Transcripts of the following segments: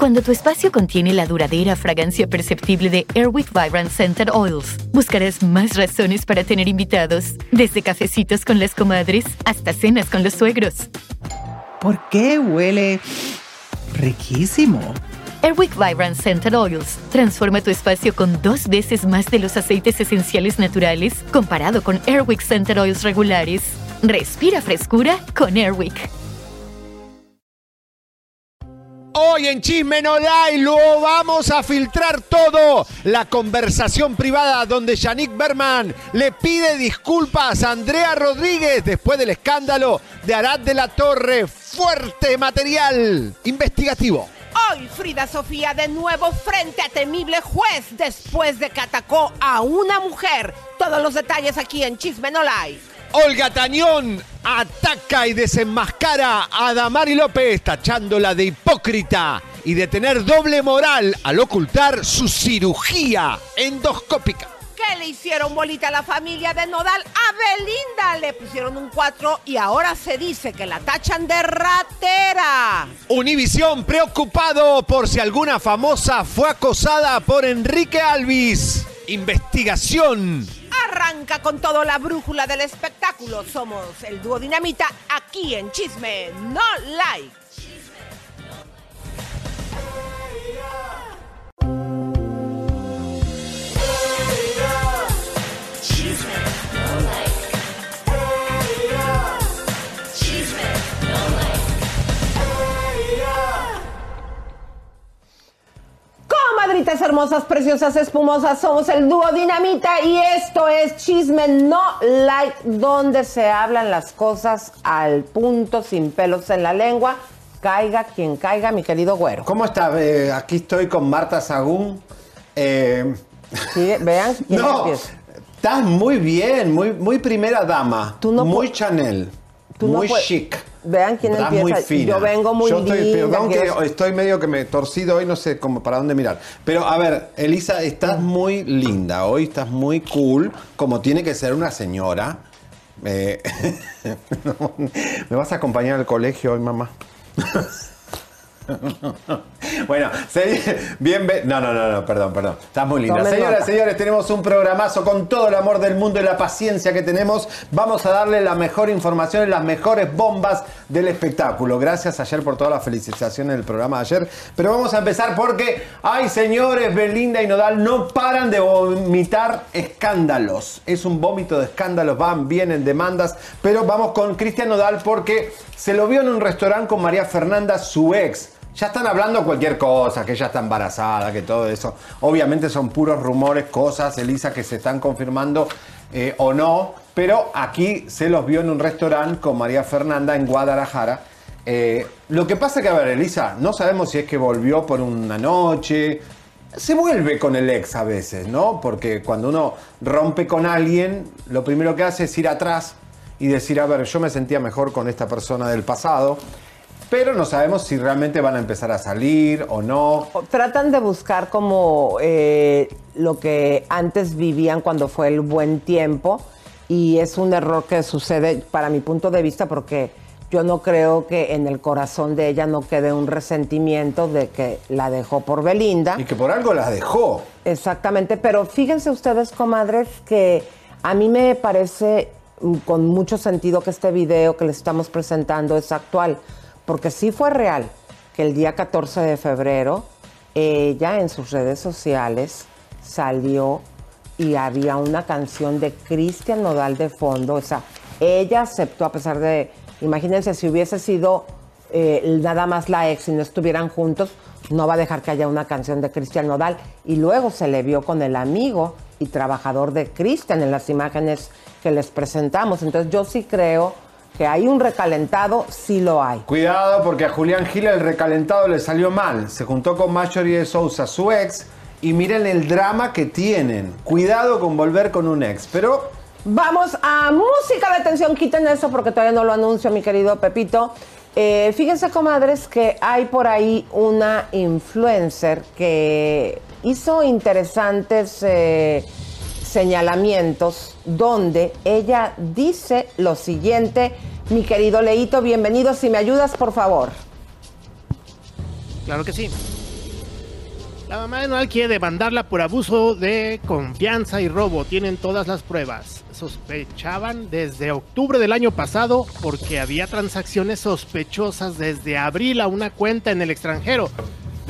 Cuando tu espacio contiene la duradera fragancia perceptible de Airwick Vibrant Scented Oils, buscarás más razones para tener invitados, desde cafecitos con las comadres hasta cenas con los suegros. ¿Por qué huele riquísimo? Airwick Vibrant Scented Oils transforma tu espacio con dos veces más de los aceites esenciales naturales comparado con Airwick Scented Oils regulares. Respira frescura con Airwick. Hoy en Chisme No Like lo vamos a filtrar todo. La conversación privada donde Yannick Berman le pide disculpas a Andrea Rodríguez después del escándalo de Arad de la Torre. Fuerte material investigativo. Hoy Frida Sofía de nuevo frente a temible juez después de que atacó a una mujer. Todos los detalles aquí en Chisme No Like. Olga Tañón ataca y desenmascara a Damari López, tachándola de hipócrita y de tener doble moral al ocultar su cirugía endoscópica. ¿Qué le hicieron bolita a la familia de Nodal? A Belinda le pusieron un 4 y ahora se dice que la tachan de ratera. Univisión preocupado por si alguna famosa fue acosada por Enrique Alvis. Investigación Arranca con todo la brújula del espectáculo. Somos el dúo Dinamita aquí en Chisme No Like. Hermosas, preciosas, espumosas, somos el dúo Dinamita y esto es Chisme No Like, donde se hablan las cosas al punto, sin pelos en la lengua. Caiga quien caiga, mi querido güero. ¿Cómo estás? Eh, aquí estoy con Marta Sagún. Eh, Sí, vean no, empieza. estás muy bien, muy, muy primera dama. Tú no muy Chanel. tú no muy pu- chic. Vean quién Estás empieza. muy fina. Yo vengo muy Yo estoy, linda, Perdón que estoy medio que me torcido hoy, no sé cómo para dónde mirar. Pero a ver, Elisa, estás muy linda. Hoy estás muy cool, como tiene que ser una señora. Eh, ¿Me vas a acompañar al colegio hoy, mamá? Bueno, bien, no, no, no, no, perdón, perdón. Estás muy linda. Tomen Señoras, nota. señores, tenemos un programazo con todo el amor del mundo y la paciencia que tenemos. Vamos a darle la mejor información y las mejores bombas del espectáculo. Gracias ayer por todas las felicitaciones del programa de ayer. Pero vamos a empezar porque, ay, señores, Belinda y Nodal no paran de vomitar escándalos. Es un vómito de escándalos, van, vienen demandas. Pero vamos con Cristian Nodal porque se lo vio en un restaurante con María Fernanda, su ex. Ya están hablando cualquier cosa, que ella está embarazada, que todo eso. Obviamente son puros rumores, cosas, Elisa, que se están confirmando eh, o no. Pero aquí se los vio en un restaurante con María Fernanda en Guadalajara. Eh, lo que pasa que, a ver, Elisa, no sabemos si es que volvió por una noche. Se vuelve con el ex a veces, ¿no? Porque cuando uno rompe con alguien, lo primero que hace es ir atrás y decir, a ver, yo me sentía mejor con esta persona del pasado. Pero no sabemos si realmente van a empezar a salir o no. Tratan de buscar como eh, lo que antes vivían cuando fue el buen tiempo y es un error que sucede para mi punto de vista porque yo no creo que en el corazón de ella no quede un resentimiento de que la dejó por Belinda. Y que por algo las dejó. Exactamente, pero fíjense ustedes, comadres, que a mí me parece mm, con mucho sentido que este video que les estamos presentando es actual, porque sí fue real que el día 14 de febrero ella en sus redes sociales salió y había una canción de Cristian Nodal de fondo, o sea, ella aceptó a pesar de, imagínense si hubiese sido eh, nada más la ex y no estuvieran juntos, no va a dejar que haya una canción de Cristian Nodal. Y luego se le vio con el amigo y trabajador de Cristian en las imágenes que les presentamos. Entonces yo sí creo que hay un recalentado, sí lo hay. Cuidado porque a Julián Gil el recalentado le salió mal. Se juntó con Marjorie de Sousa, su ex, y miren el drama que tienen. Cuidado con volver con un ex. Pero Vamos a música de atención, quiten eso porque todavía no lo anuncio, mi querido Pepito. Eh, fíjense, comadres, que hay por ahí una influencer que hizo interesantes eh, señalamientos donde ella dice lo siguiente. Mi querido Leito, bienvenido. Si me ayudas, por favor. Claro que sí. La mamá de Noel quiere demandarla por abuso de confianza y robo. Tienen todas las pruebas. Sospechaban desde octubre del año pasado porque había transacciones sospechosas desde abril a una cuenta en el extranjero.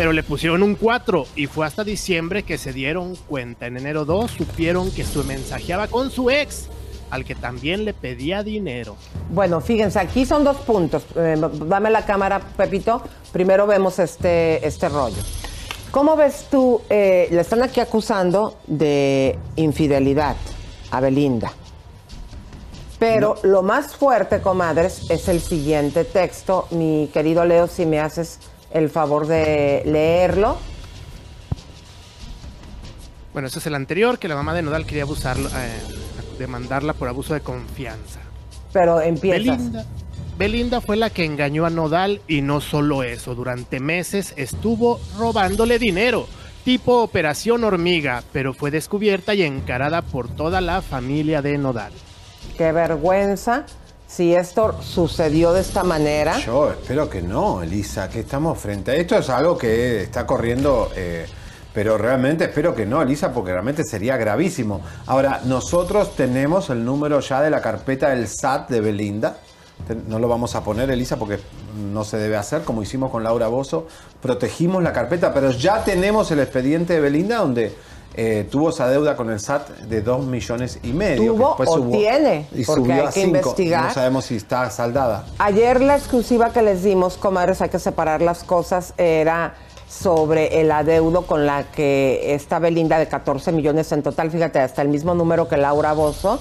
Pero le pusieron un 4 y fue hasta diciembre que se dieron cuenta. En enero 2 supieron que su mensajeaba con su ex, al que también le pedía dinero. Bueno, fíjense, aquí son dos puntos. Eh, dame la cámara, Pepito. Primero vemos este, este rollo. ¿Cómo ves tú? eh, le están aquí acusando de infidelidad a Belinda. Pero lo más fuerte, comadres, es el siguiente texto. Mi querido Leo, si me haces el favor de leerlo. Bueno, ese es el anterior, que la mamá de Nodal quería abusarlo, eh, demandarla por abuso de confianza. Pero empiezas. Belinda, Belinda fue la que engañó a Nodal y no solo eso, durante meses estuvo robándole dinero, tipo operación hormiga, pero fue descubierta y encarada por toda la familia de Nodal. Qué vergüenza si esto sucedió de esta manera. yo espero que no, Elisa, que estamos frente a esto. Es algo que está corriendo, eh, pero realmente espero que no, Elisa, porque realmente sería gravísimo. Ahora, nosotros tenemos el número ya de la carpeta del SAT de Belinda. No lo vamos a poner, Elisa, porque no se debe hacer, como hicimos con Laura Bozo. Protegimos la carpeta, pero ya tenemos el expediente de Belinda donde eh, tuvo esa deuda con el SAT de 2 millones y medio. ¿Tuvo que o subió- tiene? Y Porque subió hay a que 5. investigar. No sabemos si está saldada. Ayer la exclusiva que les dimos, comadres, hay que separar las cosas, era sobre el adeudo con la que esta Belinda de 14 millones en total, fíjate, hasta el mismo número que Laura Bozo,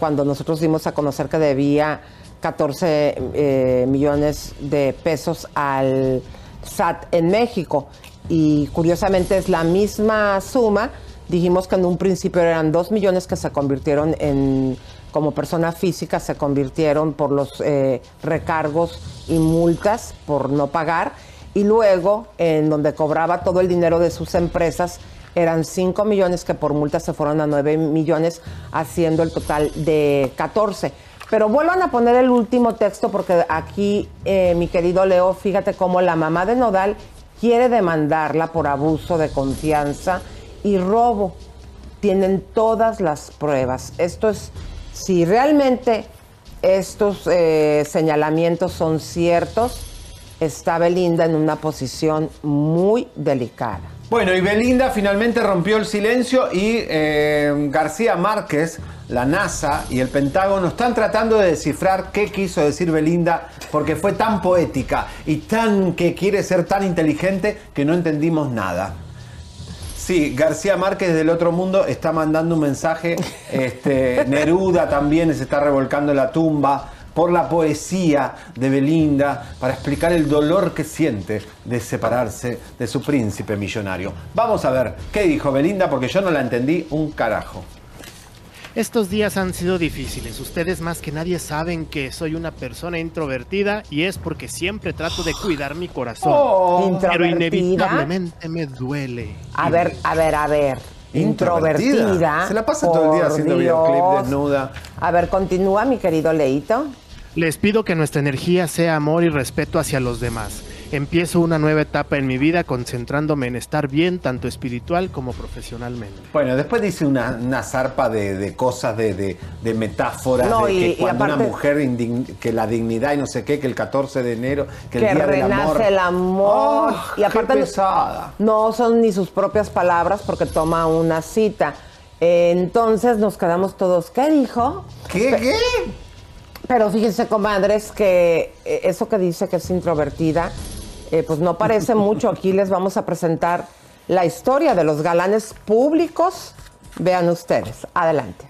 cuando nosotros dimos a conocer que debía 14 eh, millones de pesos al SAT en México. Y curiosamente es la misma suma. Dijimos que en un principio eran 2 millones que se convirtieron en, como persona física, se convirtieron por los eh, recargos y multas por no pagar. Y luego, en donde cobraba todo el dinero de sus empresas, eran 5 millones que por multas se fueron a 9 millones, haciendo el total de 14. Pero vuelvan a poner el último texto porque aquí, eh, mi querido Leo, fíjate cómo la mamá de Nodal quiere demandarla por abuso de confianza y robo. Tienen todas las pruebas. Esto es, si realmente estos eh, señalamientos son ciertos, está Belinda en una posición muy delicada. Bueno, y Belinda finalmente rompió el silencio y eh, García Márquez, la NASA y el Pentágono están tratando de descifrar qué quiso decir Belinda porque fue tan poética y tan que quiere ser tan inteligente que no entendimos nada. Sí, García Márquez del otro mundo está mandando un mensaje. Este, Neruda también se está revolcando en la tumba por la poesía de Belinda para explicar el dolor que siente de separarse de su príncipe millonario. Vamos a ver qué dijo Belinda porque yo no la entendí un carajo. Estos días han sido difíciles. Ustedes más que nadie saben que soy una persona introvertida y es porque siempre trato de cuidar mi corazón. Oh, pero inevitablemente me duele. A ver, a ver, a ver. Introvertida. Introvertida. Se la pasa todo el día haciendo Dios. videoclip desnuda. A ver, continúa, mi querido Leito. Les pido que nuestra energía sea amor y respeto hacia los demás. Empiezo una nueva etapa en mi vida concentrándome en estar bien tanto espiritual como profesionalmente. Bueno, después dice una, una zarpa de, de cosas, de, de, de metáforas, No, de y- que y cuando aparte- una mujer, indign- que la dignidad y no sé qué, que el 14 de enero, que, que el día del renace amor. el amor. ¡Ah, y aparte qué pesada. no son ni sus propias palabras porque toma una cita. Entonces nos quedamos todos, ¿qué dijo? ¿Qué? ¿Qué? Pero fíjense, comadres, que eh, eso que dice que es introvertida, eh, pues no parece mucho. Aquí les vamos a presentar la historia de los galanes públicos. Vean ustedes. Adelante.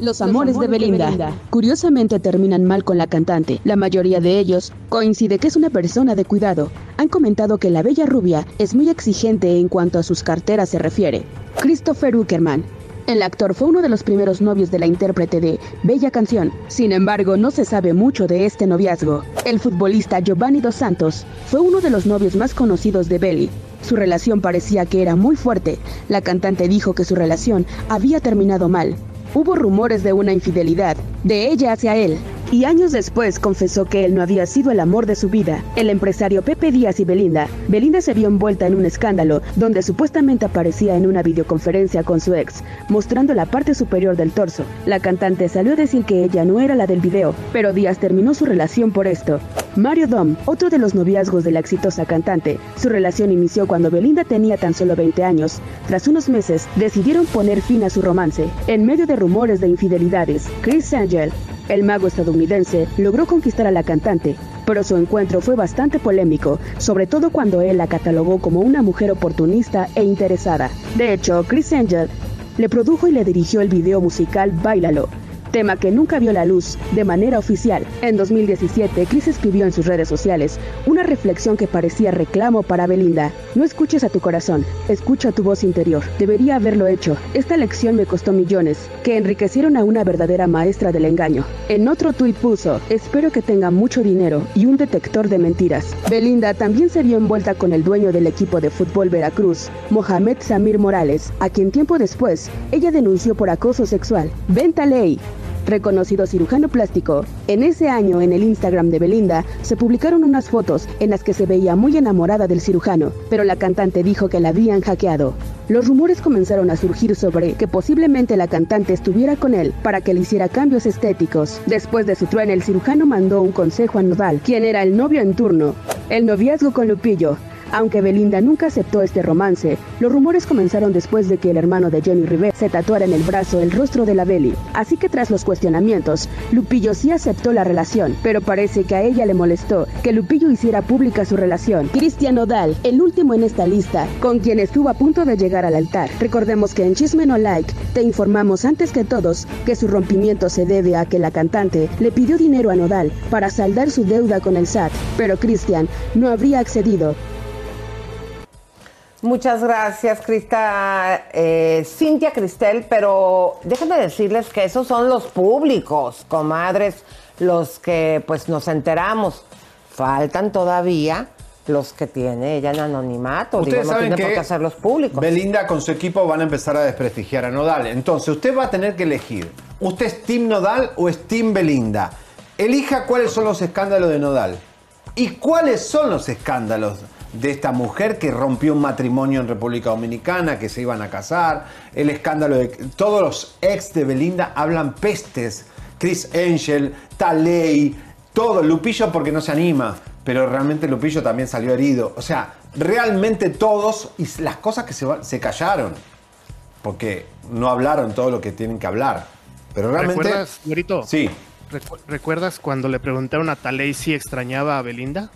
Los amores de Belinda. Curiosamente terminan mal con la cantante. La mayoría de ellos coincide que es una persona de cuidado. Han comentado que la bella rubia es muy exigente en cuanto a sus carteras se refiere. Christopher Uckerman. El actor fue uno de los primeros novios de la intérprete de Bella Canción. Sin embargo, no se sabe mucho de este noviazgo. El futbolista Giovanni Dos Santos fue uno de los novios más conocidos de Belly. Su relación parecía que era muy fuerte. La cantante dijo que su relación había terminado mal. Hubo rumores de una infidelidad, de ella hacia él, y años después confesó que él no había sido el amor de su vida. El empresario Pepe Díaz y Belinda. Belinda se vio envuelta en un escándalo donde supuestamente aparecía en una videoconferencia con su ex, mostrando la parte superior del torso. La cantante salió a decir que ella no era la del video, pero Díaz terminó su relación por esto. Mario Dom, otro de los noviazgos de la exitosa cantante. Su relación inició cuando Belinda tenía tan solo 20 años. Tras unos meses, decidieron poner fin a su romance. En medio de rumores de infidelidades, Chris Angel, el mago estadounidense, logró conquistar a la cantante, pero su encuentro fue bastante polémico, sobre todo cuando él la catalogó como una mujer oportunista e interesada. De hecho, Chris Angel le produjo y le dirigió el video musical Bailalo, tema que nunca vio la luz de manera oficial. En 2017, Chris escribió en sus redes sociales una reflexión que parecía reclamo para Belinda. No escuches a tu corazón, escucha tu voz interior. Debería haberlo hecho. Esta lección me costó millones, que enriquecieron a una verdadera maestra del engaño. En otro tuit puso, espero que tenga mucho dinero y un detector de mentiras. Belinda también se vio envuelta con el dueño del equipo de fútbol Veracruz, Mohamed Samir Morales, a quien tiempo después ella denunció por acoso sexual. Venta ley reconocido cirujano plástico. En ese año, en el Instagram de Belinda, se publicaron unas fotos en las que se veía muy enamorada del cirujano, pero la cantante dijo que la habían hackeado. Los rumores comenzaron a surgir sobre que posiblemente la cantante estuviera con él para que le hiciera cambios estéticos. Después de su trueno, el cirujano mandó un consejo a Nodal, quien era el novio en turno. El noviazgo con Lupillo aunque Belinda nunca aceptó este romance, los rumores comenzaron después de que el hermano de Jenny Rivera se tatuara en el brazo el rostro de la Beli. Así que tras los cuestionamientos, Lupillo sí aceptó la relación, pero parece que a ella le molestó que Lupillo hiciera pública su relación. Cristian Odal, el último en esta lista, con quien estuvo a punto de llegar al altar. Recordemos que en Chisme No Like te informamos antes que todos que su rompimiento se debe a que la cantante le pidió dinero a Nodal para saldar su deuda con el SAT, pero Cristian no habría accedido Muchas gracias, Crista, eh, Cintia Cristel, pero déjenme decirles que esos son los públicos, comadres, los que pues nos enteramos. Faltan todavía los que tiene ella en anonimato. Digo, Ustedes no saben tiene por que qué hacerlos públicos. Belinda con su equipo van a empezar a desprestigiar a Nodal. Entonces, usted va a tener que elegir. ¿Usted es Team Nodal o es Team Belinda? Elija cuáles son los escándalos de Nodal. ¿Y cuáles son los escándalos de esta mujer que rompió un matrimonio en República Dominicana, que se iban a casar? El escándalo de... Todos los ex de Belinda hablan pestes. Chris Angel, Taley, todo. Lupillo porque no se anima. Pero realmente Lupillo también salió herido. O sea, realmente todos y las cosas que se, se callaron. Porque no hablaron todo lo que tienen que hablar. Pero realmente... ¿Recuerdas? Sí, Recu- ¿Recuerdas cuando le preguntaron a Taley si extrañaba a Belinda?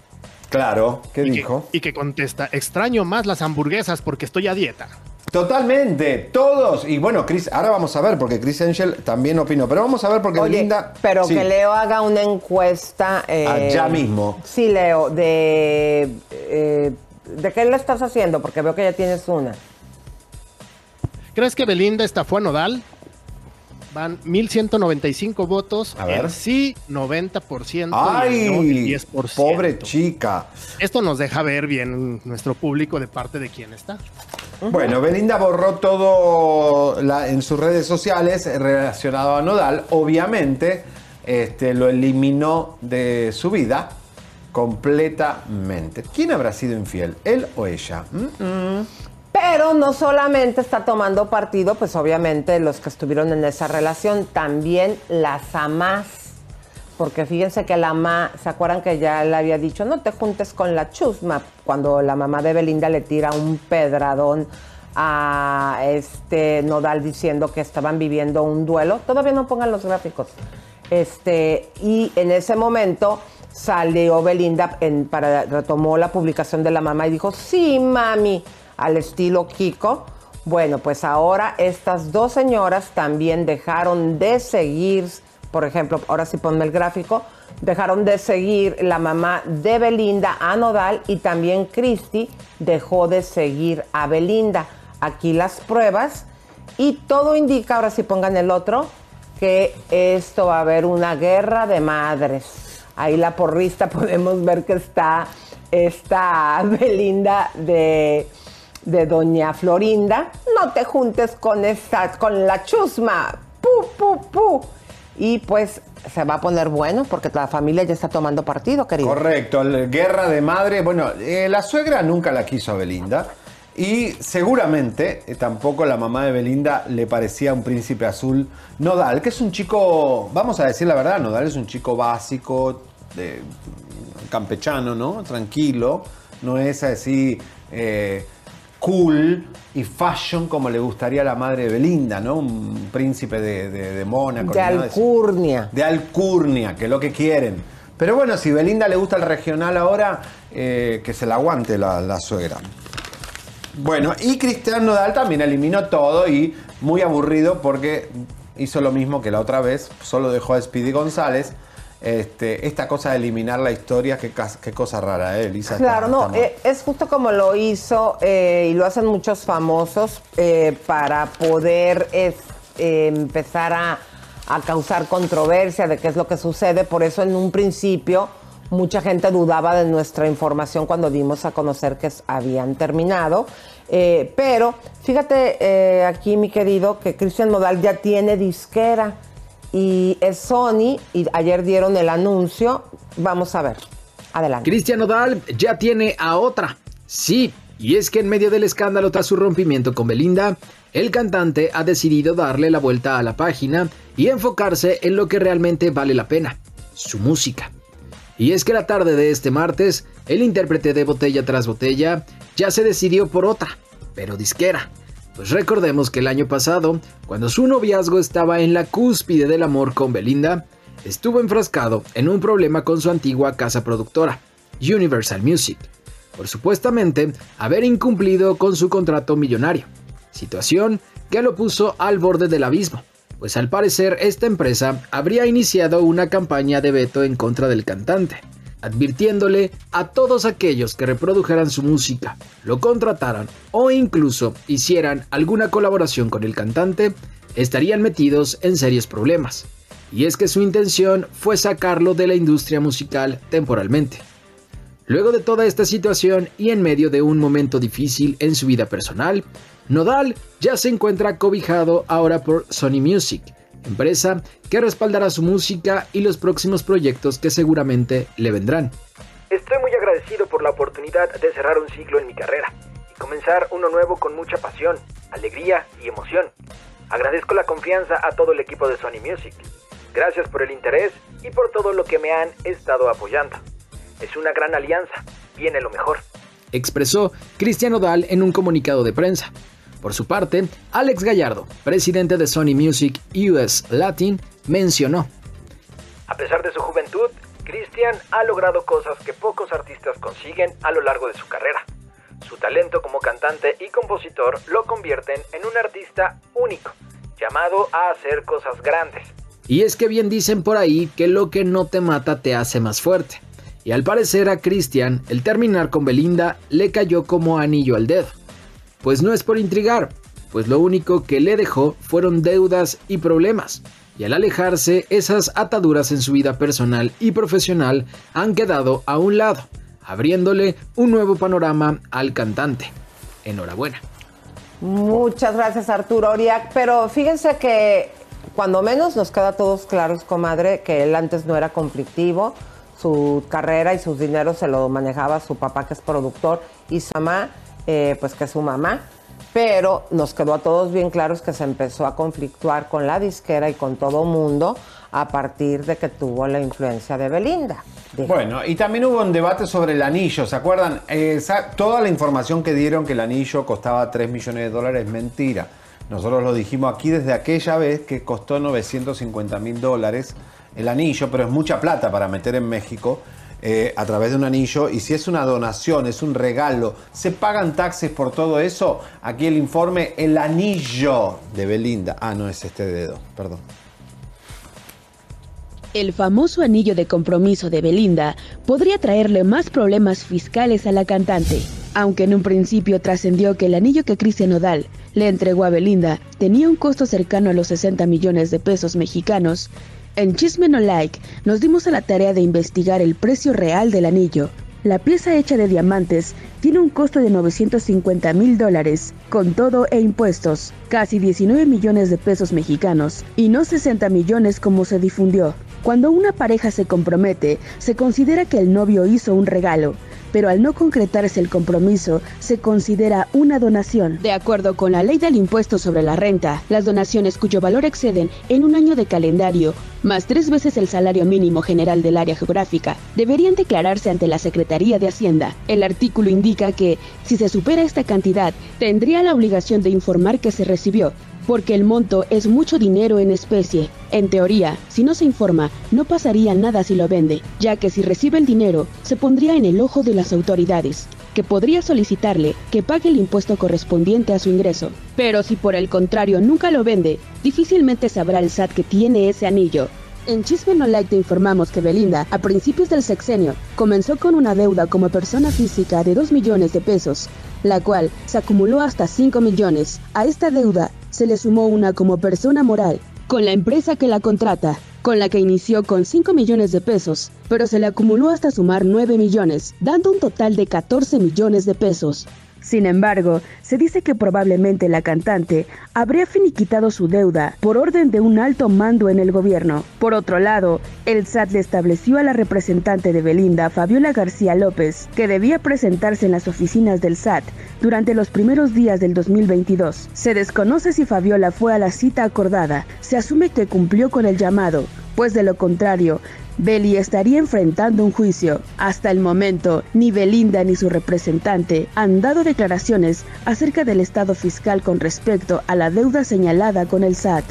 Claro. ¿Qué y dijo? Que, y que contesta, extraño más las hamburguesas porque estoy a dieta. Totalmente, todos. Y bueno, Chris, ahora vamos a ver, porque Chris Angel también opinó. Pero vamos a ver porque Oye, Belinda. pero Sí. que Leo haga una encuesta. eh, Allá mismo. Sí, Leo, de. eh, ¿De qué le estás haciendo? Porque veo que ya tienes una. ¿Crees que Belinda estafó a Nodal? Van 1195 votos. A ver. El sí, 90%. y el no, el ¡Ay! 10%. Pobre chica. Esto nos deja ver bien nuestro público de parte de quién está. Bueno, Belinda borró todo la- en sus redes sociales relacionado a Nodal. Obviamente, este, lo eliminó de su vida completamente. ¿Quién habrá sido infiel? ¿Él o ella? ¿Mm? Pero no solamente está tomando partido, pues obviamente los que estuvieron en esa relación, también las amás. Porque fíjense que la mamá, ¿se acuerdan que ya le había dicho, no te juntes con la chusma? Cuando la mamá de Belinda le tira un pedradón a este Nodal diciendo que estaban viviendo un duelo. Todavía no pongan los gráficos. Este, y en ese momento salió Belinda para retomó la publicación de la mamá y dijo, sí, mami, al estilo Kiko, Bueno, pues ahora estas dos señoras también dejaron de seguir, por ejemplo, ahora sí ponme el gráfico, dejaron de seguir la mamá de Belinda a Nodal y también Christy dejó de seguir a Belinda. Aquí las pruebas y todo indica, ahora sí pongan el otro, que esto va a haber una guerra de madres. Ahí la porrista podemos ver que está esta Belinda de, de Doña Florinda. No te juntes con esta, con la chusma. Pu, pu, pu. Y pues se va a poner bueno porque la familia ya está tomando partido, querido. Correcto, guerra de madre. Bueno, eh, la suegra nunca la quiso a Belinda. Y seguramente eh, tampoco la mamá de Belinda le parecía un príncipe azul Nodal, que es un chico, vamos a decir la verdad, Nodal es un chico básico, de, campechano, ¿no? Tranquilo, no es así eh, cool y fashion como le gustaría a la madre de Belinda, ¿no? Un príncipe de, de, de Mónaco. De alcurnia. de alcurnia, que es lo que quieren. Pero bueno, si Belinda le gusta el regional ahora, eh, que se la aguante la, la suegra. Bueno, y Cristian Nodal también eliminó todo y muy aburrido porque hizo lo mismo que la otra vez, solo dejó a Speedy González. Este, esta cosa de eliminar la historia, qué, cosa rara, ¿eh, Elisa? Claro, no, eh, es justo como lo hizo eh, y lo hacen muchos famosos eh, para poder es- eh, empezar a, a causar controversia de qué es lo que sucede. Por eso en un principio mucha gente dudaba de nuestra información cuando dimos a conocer que habían terminado. Eh, pero fíjate eh, aquí, mi querido, que Cristian Nodal ya tiene disquera y es Sony y ayer dieron el anuncio. Vamos a ver. Adelante. Cristian Nodal ya tiene a otra. Sí, y es que en medio del escándalo tras su rompimiento con Belinda, el cantante ha decidido darle la vuelta a la página y enfocarse en lo que realmente vale la pena, su música. Y es que la tarde de este martes, el intérprete de Botella tras Botella ya se decidió por otra, pero disquera. Pues recordemos que el año pasado, cuando su noviazgo estaba en la cúspide del amor con Belinda, estuvo enfrascado en un problema con su antigua casa productora, Universal Music, por supuestamente haber incumplido con su contrato millonario, situación que lo puso al borde del abismo, pues al parecer esta empresa habría iniciado una campaña de veto en contra del cantante, advirtiéndole a todos aquellos que reprodujeran su música, lo contrataran o incluso hicieran alguna colaboración con el cantante, estarían metidos en serios problemas. Y es que su intención fue sacarlo de la industria musical temporalmente. Luego de toda esta situación y en medio de un momento difícil en su vida personal, Nodal ya se encuentra cobijado ahora por Sony Music, empresa que respaldará su música y los próximos proyectos que seguramente le vendrán. Estoy muy agradecido por la oportunidad de cerrar un ciclo en mi carrera y comenzar uno nuevo con mucha pasión, alegría y emoción. Agradezco la confianza a todo el equipo de Sony Music. Gracias por el interés y por todo lo que me han estado apoyando. Es una gran alianza, viene lo mejor. expresó Cristian Nodal en un comunicado de prensa. Por su parte, Alex Gallardo, presidente de Sony Music US Latin, mencionó. A pesar de su juventud, Christian ha logrado cosas que pocos artistas consiguen a lo largo de su carrera. Su talento como cantante y compositor lo convierten en un artista único, llamado a hacer cosas grandes. Y es que bien dicen por ahí que lo que no te mata te hace más fuerte. Y al parecer a Christian, el terminar con Belinda le cayó como anillo al dedo. Pues no es por intrigar, pues lo único que le dejó fueron deudas y problemas. Y al alejarse, esas ataduras en su vida personal y profesional han quedado a un lado, abriéndole un nuevo panorama al cantante. Enhorabuena. Muchas gracias Arturo Oriac, pero fíjense que cuando menos nos queda a todos claros, comadre, que él antes no era conflictivo, su carrera y sus dineros se lo manejaba su papá que es productor y su mamá, eh, pues que su mamá, pero nos quedó a todos bien claros que se empezó a conflictuar con la disquera y con todo mundo a partir de que tuvo la influencia de Belinda. Bueno, y también hubo un debate sobre el anillo, ¿se acuerdan? Toda la información que dieron que el anillo costaba 3 millones de dólares es mentira. Nosotros lo dijimos aquí desde aquella vez que costó 950 mil dólares el anillo, pero es mucha plata para meter en México. Eh, a través de un anillo y si es una donación, es un regalo, ¿se pagan taxes por todo eso? Aquí el informe, el anillo de Belinda. Ah, no es este dedo, perdón. El famoso anillo de compromiso de Belinda podría traerle más problemas fiscales a la cantante, aunque en un principio trascendió que el anillo que Cristian Nodal le entregó a Belinda tenía un costo cercano a los 60 millones de pesos mexicanos. En Chisme No Like nos dimos a la tarea de investigar el precio real del anillo. La pieza hecha de diamantes tiene un costo de 950 mil dólares, con todo e impuestos, casi 19 millones de pesos mexicanos, y no 60 millones como se difundió. Cuando una pareja se compromete, se considera que el novio hizo un regalo, pero al no concretarse el compromiso, se considera una donación. De acuerdo con la ley del impuesto sobre la renta, las donaciones cuyo valor exceden en un año de calendario, más tres veces el salario mínimo general del área geográfica, deberían declararse ante la Secretaría de Hacienda. El artículo indica que, si se supera esta cantidad, tendría la obligación de informar que se recibió, porque el monto es mucho dinero en especie. En teoría, si no se informa, no pasaría nada si lo vende, ya que si recibe el dinero, se pondría en el ojo de las autoridades, que podría solicitarle que pague el impuesto correspondiente a su ingreso. Pero si por el contrario nunca lo vende, difícilmente sabrá el SAT que tiene ese anillo. En Chisme No Like te informamos que Belinda, a principios del sexenio, comenzó con una deuda como persona física de 2 millones de pesos, la cual se acumuló hasta 5 millones. A esta deuda se le sumó una como persona moral, con la empresa que la contrata, con la que inició con 5 millones de pesos, pero se le acumuló hasta sumar 9 millones, dando un total de 14 millones de pesos. Sin embargo, se dice que probablemente la cantante habría finiquitado su deuda por orden de un alto mando en el gobierno. Por otro lado, el SAT le estableció a la representante de Belinda, Fabiola García López, que debía presentarse en las oficinas del SAT durante los primeros días del 2022. Se desconoce si Fabiola fue a la cita acordada. Se asume que cumplió con el llamado, pues de lo contrario, Beli estaría enfrentando un juicio. Hasta el momento, ni Belinda ni su representante han dado declaraciones acerca del estado fiscal con respecto a la deuda señalada con el SAT.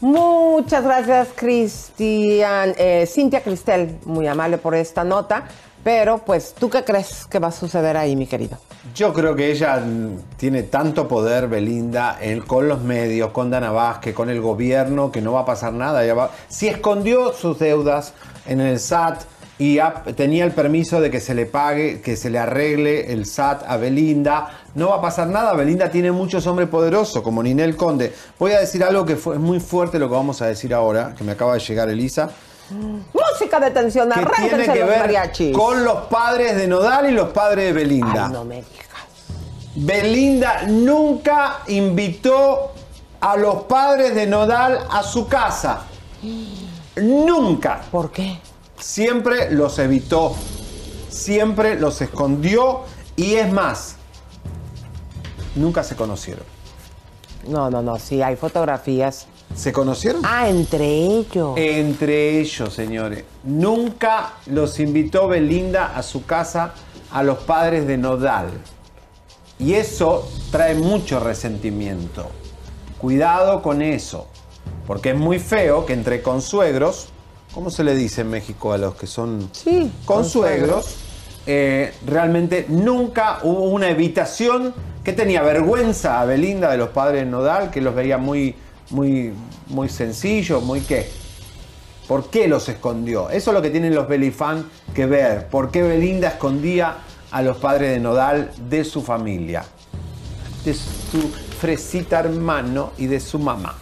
Muchas gracias, Cristian. Eh, Cintia Cristel, muy amable por esta nota. Pero, pues, ¿tú qué crees que va a suceder ahí, mi querido? Yo creo que ella mm, tiene tanto poder, Belinda, en- con los medios, con Dana Vázquez, con el gobierno, que no va a pasar nada. Ella va- si escondió sus deudas en el SAT y tenía el permiso de que se le pague, que se le arregle el SAT a Belinda, no va a pasar nada. Belinda tiene muchos hombres poderosos, como Ninel Conde. Voy a decir algo que fue, es muy fuerte lo que vamos a decir ahora, que me acaba de llegar Elisa. Música de tensión, que tiene que los ver mariachis. con los padres de Nodal y los padres de Belinda. Ay, no me digas. Belinda nunca invitó a los padres de Nodal a su casa. Nunca. ¿Por qué? Siempre los evitó. Siempre los escondió. Y es más, nunca se conocieron. No, no, no, sí, hay fotografías. ¿Se conocieron? Ah, entre ellos. Entre ellos, señores. Nunca los invitó Belinda a su casa a los padres de Nodal. Y eso trae mucho resentimiento. Cuidado con eso. Porque es muy feo que entre consuegros, ¿cómo se le dice en México a los que son Sí, consuegros? eh, realmente nunca hubo una evitación que tenía vergüenza a Belinda de los padres de Nodal, que los veía muy, muy, muy sencillos, muy qué. ¿Por qué los escondió? Eso es lo que tienen los Belifan que ver. ¿Por qué Belinda escondía a los padres de Nodal de su familia? De su fresita hermano y de su mamá.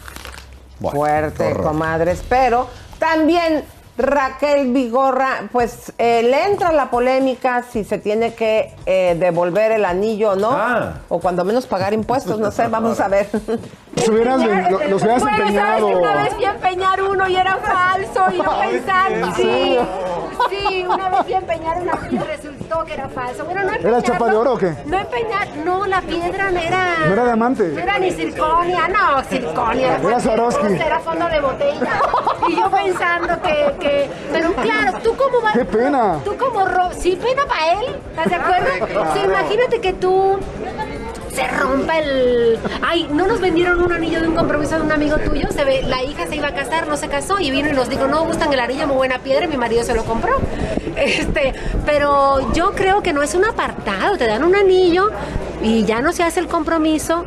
Bueno, Fuerte, horror. comadres. Pero también Raquel Vigorra, pues eh, le entra la polémica si se tiene que eh, devolver el anillo o no. Ah. O cuando menos pagar impuestos, no sé, vamos a ver. Los hubieras, lo- los hubieras Bueno, empeñado. sabes que una vez fui a empeñar uno y era falso y yo pensaba, sí, sí, una vez fui a empeñar una y resultó que era falso. Bueno, no ¿Era chapa de oro o qué? No empeñar, no, la piedra no era... ¿No era diamante? No era ni circonia, no, circonia. Era Swarovski. Era fondo de botella. Y yo pensando que, que, pero claro, tú como vas... ¡Qué pena! Tú como Ro... Sí, pena para él, ¿estás de acuerdo? O sea, imagínate que tú se rompa el... Ay, ¿no nos vendieron un anillo de un compromiso de un amigo tuyo? Se ve, la hija se iba a casar, no se casó y vino y nos dijo, no gustan el anillo, muy buena piedra, y mi marido se lo compró. Este, pero yo creo que no es un apartado, te dan un anillo y ya no se hace el compromiso.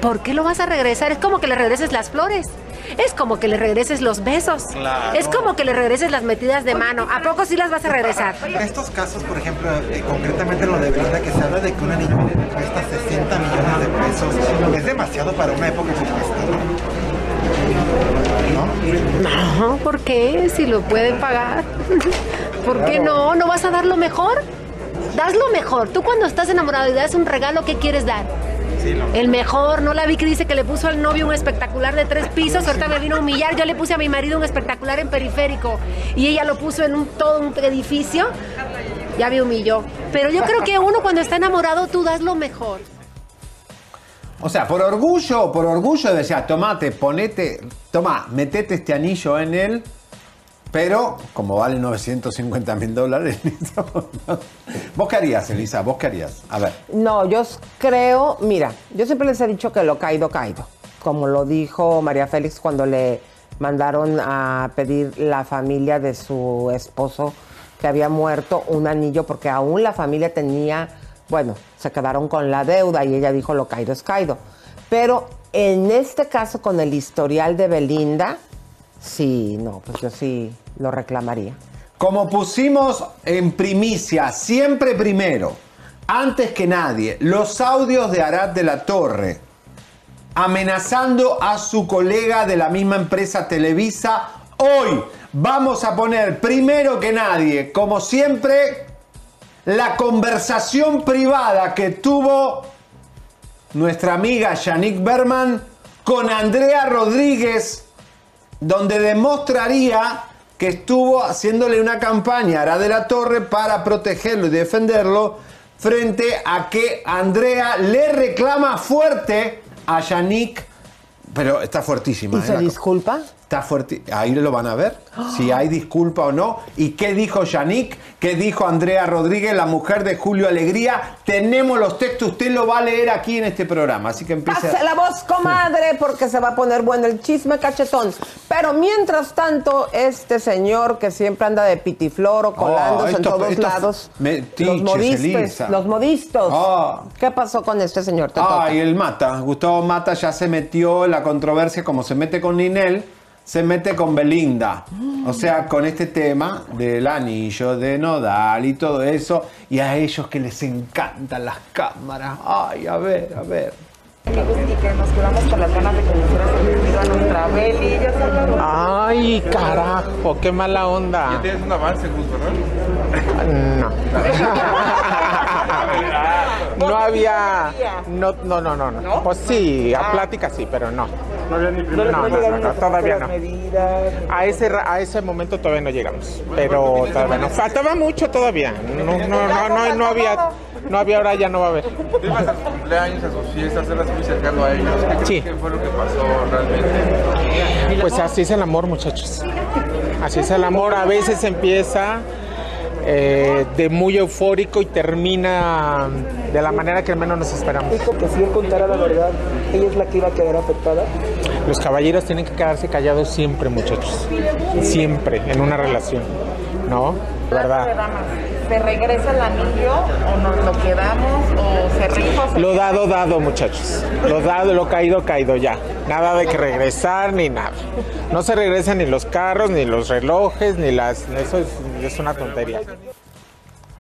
¿Por qué lo vas a regresar? Es como que le regreses las flores. Es como que le regreses los besos. Claro. Es como que le regreses las metidas de mano. ¿A poco sí las vas a regresar? En estos casos, por ejemplo, eh, concretamente lo de Belinda, que se habla de que un anillo cuesta 60 millones de pesos, es demasiado para una época como esta. No, ¿por qué? Si lo pueden pagar. ¿Por qué no? ¿No vas a dar lo mejor? Das lo mejor. Tú cuando estás enamorado y das un regalo, ¿qué quieres dar? Sí, El mejor, no la vi que dice que le puso al novio un espectacular de tres pisos, ahorita me vino a humillar, yo le puse a mi marido un espectacular en periférico y ella lo puso en un, todo un edificio, ya me humilló. Pero yo creo que uno cuando está enamorado tú das lo mejor. O sea, por orgullo, por orgullo decía, tomate, ponete, toma, metete este anillo en él, pero como vale 950 mil dólares, ¿vos qué harías, Elisa? ¿Vos qué harías? A ver. No, yo creo, mira, yo siempre les he dicho que lo caído, caído. Como lo dijo María Félix cuando le mandaron a pedir la familia de su esposo que había muerto un anillo, porque aún la familia tenía, bueno, se quedaron con la deuda y ella dijo lo caído es caído. Pero en este caso, con el historial de Belinda, sí, no, pues yo sí lo reclamaría. Como pusimos en primicia, siempre primero, antes que nadie, los audios de Arad de la Torre amenazando a su colega de la misma empresa Televisa, hoy vamos a poner primero que nadie, como siempre, la conversación privada que tuvo nuestra amiga Yannick Berman con Andrea Rodríguez, donde demostraría que estuvo haciéndole una campaña a Ara de la Torre para protegerlo y defenderlo frente a que Andrea le reclama fuerte a Yannick, pero está fuertísima. ¿Y ¿eh? disculpa? Está fuerte. Ahí lo van a ver. Si hay disculpa o no. ¿Y qué dijo Yannick? ¿Qué dijo Andrea Rodríguez, la mujer de Julio Alegría? Tenemos los textos. Usted lo va a leer aquí en este programa. Así que empiece. Pase la voz, comadre, porque se va a poner bueno el chisme cachetón. Pero mientras tanto, este señor que siempre anda de pitifloro, colándose en estos- todos lados. los modistas, Elisa. los modistos. Ah. ¿Qué pasó con este señor? Te toca. Ay, el Mata. Gustavo Mata ya se metió en la controversia, como se mete con Ninel, se mete con Belinda. O sea, con este tema del anillo, de Nodal y todo eso. Y a ellos que les encantan las cámaras. Ay, a ver, a ver. y que nos quedamos con las ganas de conocer a su a nuestra Beli, ya sabes. Ay, carajo, qué mala onda. tienes un avance, ¿verdad? No. No había. No, no, no, no. no. Pues sí, a plática sí, pero no. No había ni No, no, no no, todavía no. A ese, ra- a ese momento todavía no llegamos. Pero todavía no. Faltaba mucho todavía. No, no, no, no, no había. No había, ahora ya no va a haber. Tú ibas a sus cumpleaños, a sus fiestas, eras muy cercano a ellos. ¿Qué Sí. fue lo que pasó realmente? Pues así es el amor, muchachos. Así es el amor. A veces empieza eh, de muy eufórico y termina de la manera que menos nos esperamos. Dijo que si él contara la verdad, ella es la que iba a quedar afectada. Los caballeros tienen que quedarse callados siempre, muchachos. Siempre, en una relación. ¿No? ¿Verdad? ¿Se regresa el anillo o nos lo quedamos o se rifa se Lo dado, dado, muchachos. Lo dado, lo caído, caído ya. Nada de que regresar ni nada. No se regresan ni los carros, ni los relojes, ni las... Eso es, es una tontería.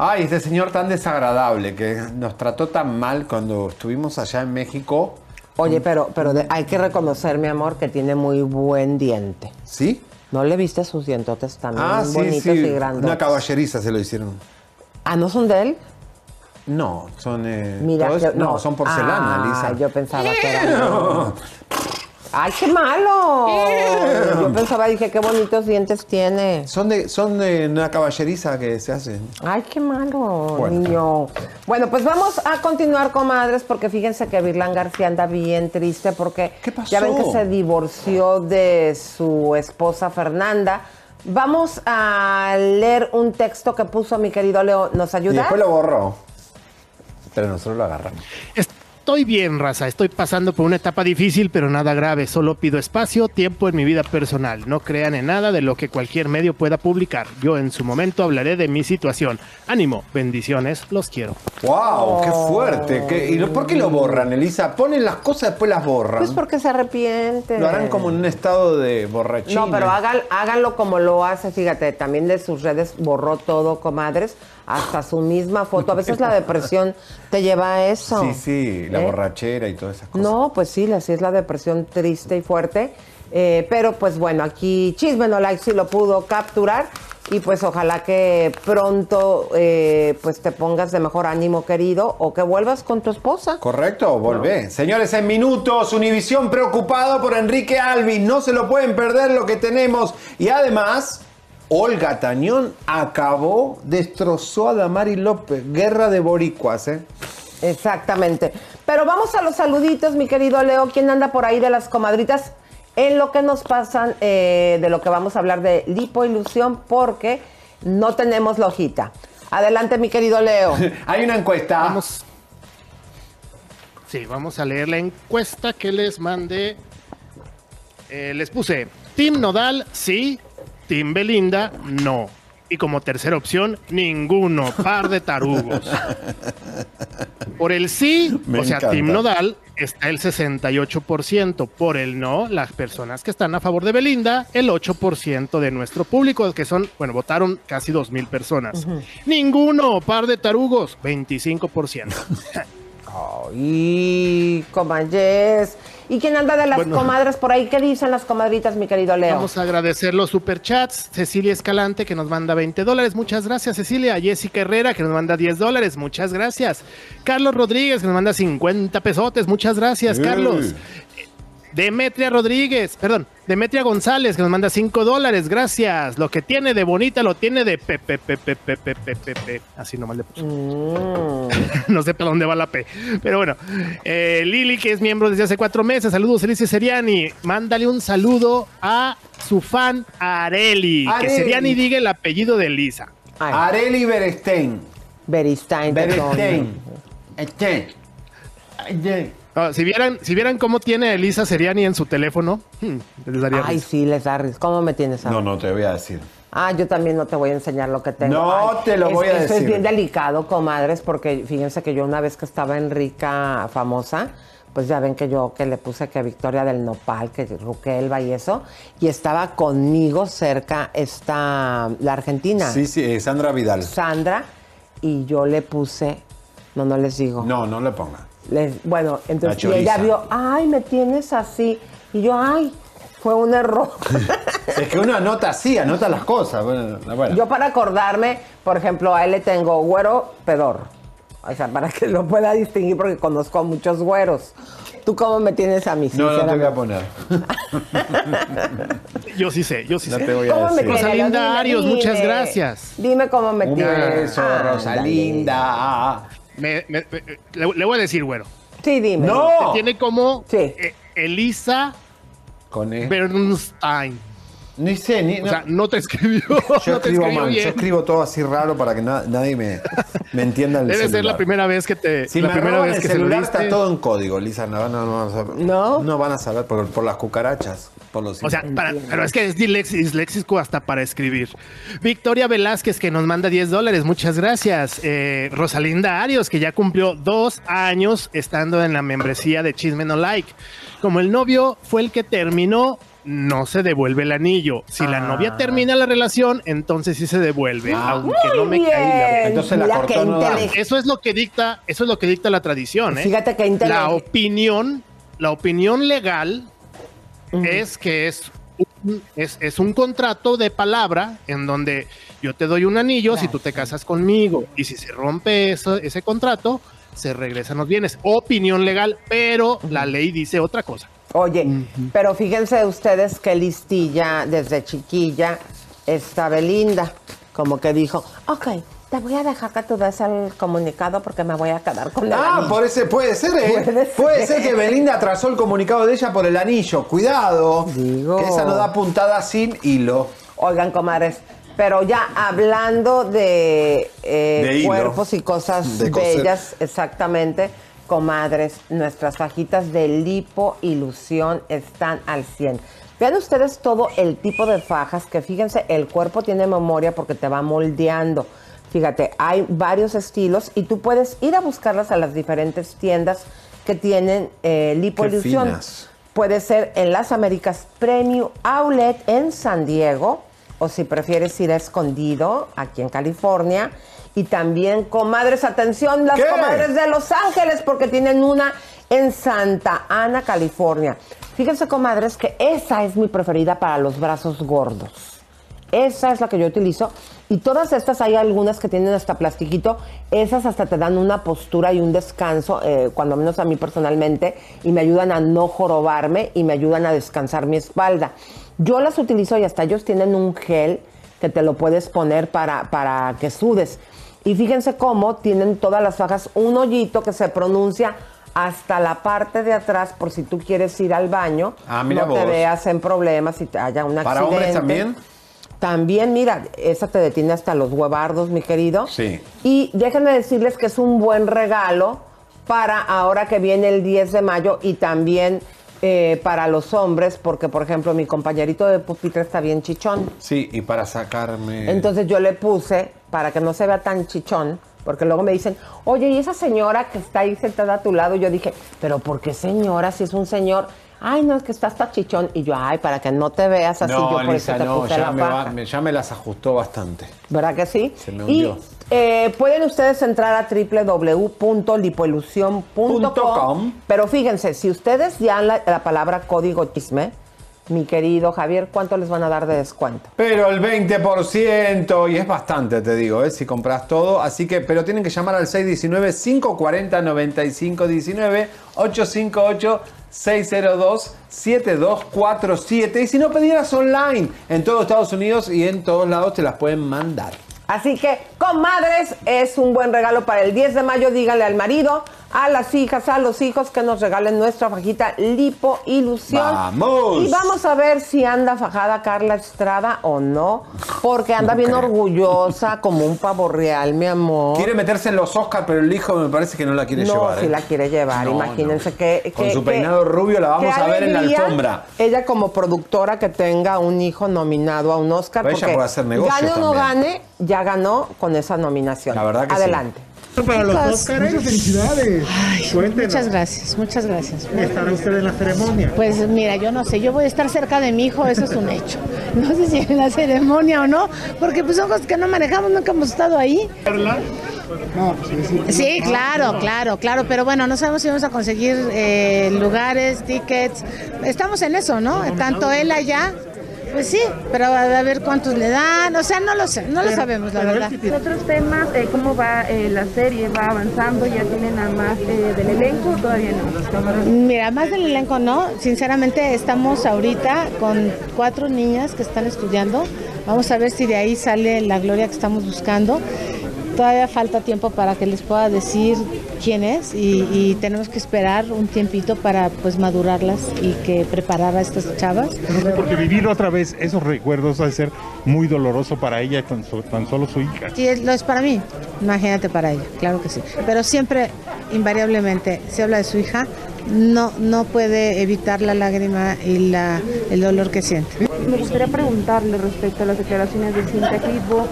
Ay, este señor tan desagradable que nos trató tan mal cuando estuvimos allá en México. Oye, pero, pero hay que reconocer, mi amor, que tiene muy buen diente. ¿Sí? ¿No le viste sus dientotes también Ah, sí, bonitos sí. y grandes? Una caballeriza se lo hicieron. Ah, ¿no son de él? No, son. eh, Mira, yo- no, son porcelana, Ah, Lisa. Yo pensaba que era. ¡Ay, qué malo! Yo pensaba, dije, qué bonitos dientes tiene. Son de, son de una caballeriza que se hace. Ay, qué malo, Bueno. niño. Bueno, pues vamos a continuar, comadres, porque fíjense que Virlán García anda bien triste porque ya ven que se divorció de su esposa Fernanda. Vamos a leer un texto que puso mi querido Leo. ¿Nos Y ayuda? después lo borró. Pero nosotros lo agarramos. Estoy bien, raza. Estoy pasando por una etapa difícil, pero nada grave. Solo pido espacio, tiempo en mi vida personal. No crean en nada de lo que cualquier medio pueda publicar. Yo en su momento hablaré de mi situación. Ánimo, bendiciones, los quiero. ¡Wow! ¡Qué fuerte! ¿Qué- ¿Y por qué lo borran, Elisa? Ponen las cosas, después las borran. Pues porque se arrepiente. Lo harán como en un estado de borrachina. No, pero hagan, háganlo como lo hace, fíjate, también de sus redes borró todo, comadres, hasta su misma foto. A veces la depresión te lleva a eso. Sí, sí, la ¿Eh? borrachera y todas esas cosas. No, pues sí, así es la depresión triste y fuerte. Eh, pero pues bueno, aquí Chisme No Like sí lo pudo capturar. Y pues ojalá que pronto eh, pues te pongas de mejor ánimo, querido, o que vuelvas con tu esposa. Correcto, volvé. Señores, en minutos, Univisión preocupado por Enrique Alvis. No se lo pueden perder lo que tenemos. Y además, Olga Tañón acabó, destrozó a Damari López. Guerra de boricuas, ¿eh? Exactamente. Pero vamos a los saluditos, mi querido Leo. ¿Quién anda por ahí de las comadritas? En lo que nos pasan, eh, de lo que vamos a hablar de lipoilusión, porque no tenemos la hojita. Adelante, mi querido Leo. Hay una encuesta. Vamos. Sí, vamos a leer la encuesta que les mandé. Eh, les puse Team Nodal, sí. Team Belinda, no. Y como tercera opción, ninguno. Par de tarugos. Por el sí, Me o sea, encanta. Team Nodal, está el 68%. Por el no, las personas que están a favor de Belinda, el 8% de nuestro público, que son, bueno, votaron casi 2 mil personas. Ninguno, par de tarugos, 25%. Y comayes. ¿Y quién anda de las Bueno. comadres por ahí? ¿Qué dicen las comadritas, mi querido Leo? Vamos a agradecer los superchats. Cecilia Escalante que nos manda 20 dólares. Muchas gracias, Cecilia. Jessica Herrera que nos manda 10 dólares. Muchas gracias. Carlos Rodríguez que nos manda 50 pesotes. Muchas gracias. Carlos. Demetria Rodríguez, perdón, Demetria González que nos manda 5 dólares. Gracias. Lo que tiene de bonita lo tiene de pepe, pepe, pepe, pepe, pepe. Así nomás le puse. no sé para dónde va la P. Pero bueno, eh, Lili, que es miembro desde hace cuatro meses. Saludos, Alicia Seriani. Mándale un saludo a su fan Areli. Que. Seriani diga el apellido de Lisa. Areli Berestein. Beristain. Berestein. Ah, si, vieran, si vieran cómo tiene Elisa Seriani en su teléfono, hmm, les daría Ay, risa. sí, les da risa. ¿Cómo me tienes a No, no te voy a decir. Ah, yo también no te voy a enseñar lo que tengo. No Ay, te lo es- voy a esto decir. es bien delicado, comadres, porque fíjense que yo una vez que estaba en Rica famosa, pues ya ven que yo que le puse que Victoria del Nopal, que Ruquelva y eso, y estaba conmigo cerca esta, la argentina, Sí, sí, eh, Sandra Vidal. Sandra, y yo le puse, no, no les digo. No, no le ponga. Les- bueno, entonces y ella vio, ay, me tienes así, y yo, ay, fue un error. Es que uno anota así, anota las cosas. Bueno, bueno. Yo para acordarme, por ejemplo, a él le tengo güero pedor. O sea, para que lo pueda distinguir porque conozco a muchos güeros. ¿Tú cómo me tienes a mí? no, no te voy a poner. Yo sí sé, yo sí No sé. te voy a ¿Cómo me decir. Rosalinda Arios, muchas gracias. Dime cómo me Un tienes. beso. Rosalinda. Me- me- me- le, le voy a decir, güero. Sí, dime. No. Tiene como Sí. eh, Elisa Con E. Bernstein. Ni sé, ni. O no. sea, no te escribió. Yo no te escribo bien. yo escribo todo así raro para que na- nadie me, me entienda el Debe ser la primera vez que te. Si la me primera vez el que se lo celular diste. está todo en código, Lisa, no, no, no van a saber. ¿No? No van a saber por, por las cucarachas, por los O sea, para- pero es que es disléxico hasta para escribir. Victoria Velázquez, que nos manda 10 dólares, muchas gracias. Eh, Rosalinda Arios, que ya cumplió dos años estando en la membresía de Chisme No Like. Como el novio fue el que terminó, no se devuelve el anillo. Si la novia termina la relación, entonces sí se devuelve. aunque no me Muy caiga. Entonces la cortó, no Eso es lo que dicta, eso es lo que dicta la tradición, ¿eh? Fíjate que La opinión, la opinión legal es que es un, es, es un contrato de palabra en donde yo te doy un anillo si tú te casas conmigo y si se rompe eso- ese contrato, se regresan los bienes. Opinión legal, pero la ley dice otra cosa. Oye, pero fíjense ustedes que listilla desde chiquilla esta Belinda, como que dijo, ok, te voy a dejar que tú des el comunicado porque me voy a quedar con el Ah, anillo". por ese puede ser, ¿eh? Puede Puede ser. ser que Belinda atrasó el comunicado de ella por el anillo. Cuidado. Que esa no da puntada sin hilo. Oigan, comadres, pero ya hablando de, eh, De cuerpos y cosas De bellas, exactamente, comadres, nuestras fajitas de lipo ilusión están al 100. Vean ustedes todo el tipo de fajas que fíjense, el cuerpo tiene memoria porque te va moldeando. Fíjate, hay varios estilos y tú puedes ir a buscarlas a las diferentes tiendas que tienen eh, lipo Qué ilusión. finas. Puede ser en las Américas Premium Outlet en San Diego, o si prefieres ir a escondido, aquí en California. Y también, comadres, atención, las ¿Qué? comadres de Los Ángeles, porque tienen una en Santa Ana, California. Fíjense, comadres, que esa es mi preferida para los brazos gordos. Esa es la que yo utilizo. Y todas estas, hay algunas que tienen hasta plastiquito. Esas hasta te dan una postura y un descanso, eh, cuando menos a mí personalmente, y me ayudan a no jorobarme y me ayudan a descansar mi espalda. Yo las utilizo y hasta ellos tienen un gel que te lo puedes poner para, para que sudes. Y fíjense cómo tienen todas las fajas un hoyito que se pronuncia hasta la parte de atrás por si tú quieres ir al baño. Ah, mira no te veas en problemas si te haya un ¿Para accidente. hombres también? También, mira, esa te detiene hasta los huevardos, mi querido. Sí. Y déjenme decirles que es un buen regalo para ahora que viene el 10 de mayo y también eh, para los hombres, porque por ejemplo mi compañerito de pupitre está bien chichón. Sí, y para sacarme. Entonces yo le puse, para que no se vea tan chichón, porque luego me dicen, oye, ¿y esa señora que está ahí sentada a tu lado? Y yo dije, ¿pero por qué señora si es un señor? Ay, no, es que está hasta chichón. Y yo, ay, para que no te veas así, no, yo por Lisa, eso te no, puse ya la me, va- me- ya me las ajustó bastante. ¿Verdad que sí? Se me y hundió. eh, pueden ustedes entrar a www.lipoilusión.com. Pero fíjense, si ustedes ya la, la palabra código chisme, mi querido Javier, ¿cuánto les van a dar de descuento? Pero el 20%, y es bastante, te digo, ¿eh? si compras todo. Así que, pero tienen que llamar al 619-540-9519, 858-602-7247. Y si no, pedías online en todo Estados Unidos y en todos lados te las pueden mandar. Así que, comadres, es un buen regalo para el 10 de mayo. Díganle al marido, a las hijas, a los hijos que nos regalen nuestra fajita Lipo Ilusión. ¡Vamos! Y vamos a ver si anda fajada Carla Estrada o no, porque anda bien orgullosa como un pavo real, mi amor. Quiere meterse en los Oscars, pero el hijo me parece que no la quiere no, llevar. si ¿eh? la quiere llevar, No, imagínense que, Con que- su que- peinado rubio la vamos a ver en la alfombra. Ella como productora que tenga un hijo nominado a un Oscar, Pero ella porque puede hacer negocio gane o no gane, ya ganó con esa nominación. La verdad que sí. Para los. Óscares. Muchas felicidades. Muchas gracias, muchas gracias. ¿Estará usted en la ceremonia? Pues mira, yo no sé, yo voy a estar cerca de mi hijo, eso es un hecho. No sé si en la ceremonia o no, porque pues son cosas que no manejamos, nunca hemos estado ahí. No, pues sí, sí. Sí, claro, claro, claro, pero bueno, no sabemos si vamos a conseguir eh, lugares, tickets. Estamos en eso, ¿no? Tanto él allá, pues sí, pero a ver cuántos le dan, o sea, no lo sé, no lo sabemos, la verdad. Otros temas, eh, ¿cómo va eh, la serie? ¿Va avanzando? ¿Ya tienen a más eh, del elenco o todavía no? Mira, más del elenco no. Sinceramente estamos ahorita con cuatro niñas que están estudiando. Vamos a ver si de ahí sale la gloria que estamos buscando. Todavía falta tiempo para que les pueda decir quién es y, y tenemos que esperar un tiempito para pues madurarlas y que preparar a estas chavas. Porque vivir otra vez esos recuerdos ha de ser muy doloroso para ella tan, tan solo su hija. Sí, lo es para mí, imagínate para ella, claro que sí. Pero siempre, invariablemente, se habla de su hija, no, no puede evitar la lágrima y la, el dolor que siente. Me gustaría preguntarle respecto a las declaraciones de Cintia Clitbo.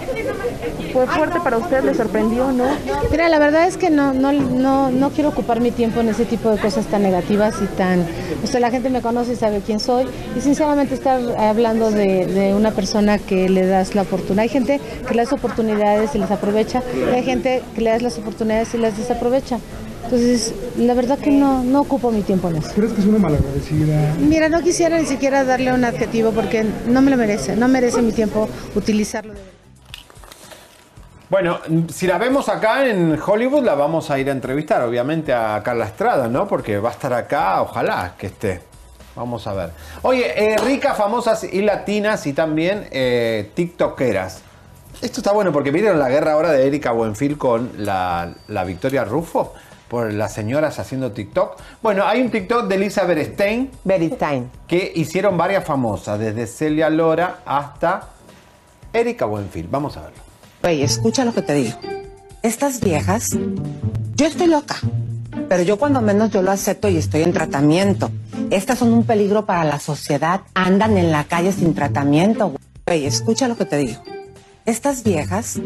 ¿Fue fuerte para usted? ¿Le sorprendió o no? Mira, la verdad es que no, no, no, no quiero ocupar mi tiempo en ese tipo de cosas tan negativas y tan... O sea, la gente me conoce y sabe quién soy. Y sinceramente estar hablando de, de una persona que le das la oportunidad. Hay gente que le das oportunidades y las aprovecha. Y hay gente que le das las oportunidades y las desaprovecha. Entonces, la verdad que no, no ocupo mi tiempo en eso. ¿Crees que es una malagradecida? Mira, no quisiera ni siquiera darle un adjetivo porque no me lo merece, no merece mi tiempo utilizarlo. de verdad. Bueno, si la vemos acá en Hollywood, la vamos a ir a entrevistar, obviamente, a Carla Estrada, ¿no? Porque va a estar acá, ojalá que esté. Vamos a ver. Oye, eh, ricas, famosas y latinas y también eh, tiktokeras. Esto está bueno porque vieron la guerra ahora de Erika Buenfil con la, la Victoria Rufo por las señoras haciendo TikTok. Bueno, hay un TikTok de Elisa Berestein. Berestein. Que hicieron varias famosas, desde Celia Lora hasta Erika Buenfil. Vamos a verlo. Güey, escucha lo que te digo. Estas viejas, yo estoy loca, pero yo cuando menos yo lo acepto y estoy en tratamiento. Estas son un peligro para la sociedad, andan en la calle sin tratamiento. Güey, escucha lo que te digo. Estas viejas,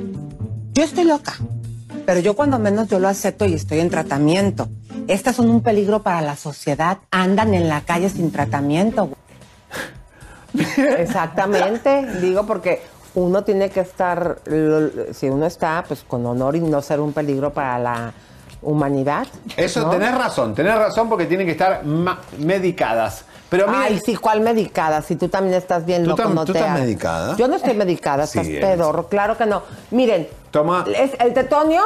yo estoy loca, pero yo cuando menos yo lo acepto y estoy en tratamiento. Estas son un peligro para la sociedad, andan en la calle sin tratamiento. Exactamente, digo porque uno tiene que estar, si uno está, pues con honor y no ser un peligro para la humanidad. Eso, ¿no? tenés razón, tenés razón porque tienen que estar medicadas. Pero mira, Ay, sí, ¿cuál medicada? Si tú también estás bien ¿Tú loco, tam- no tú te estás medicada? Yo no estoy medicada, Sí, estás eres. pedorro, claro que no. Miren, Toma. es- el tetonio,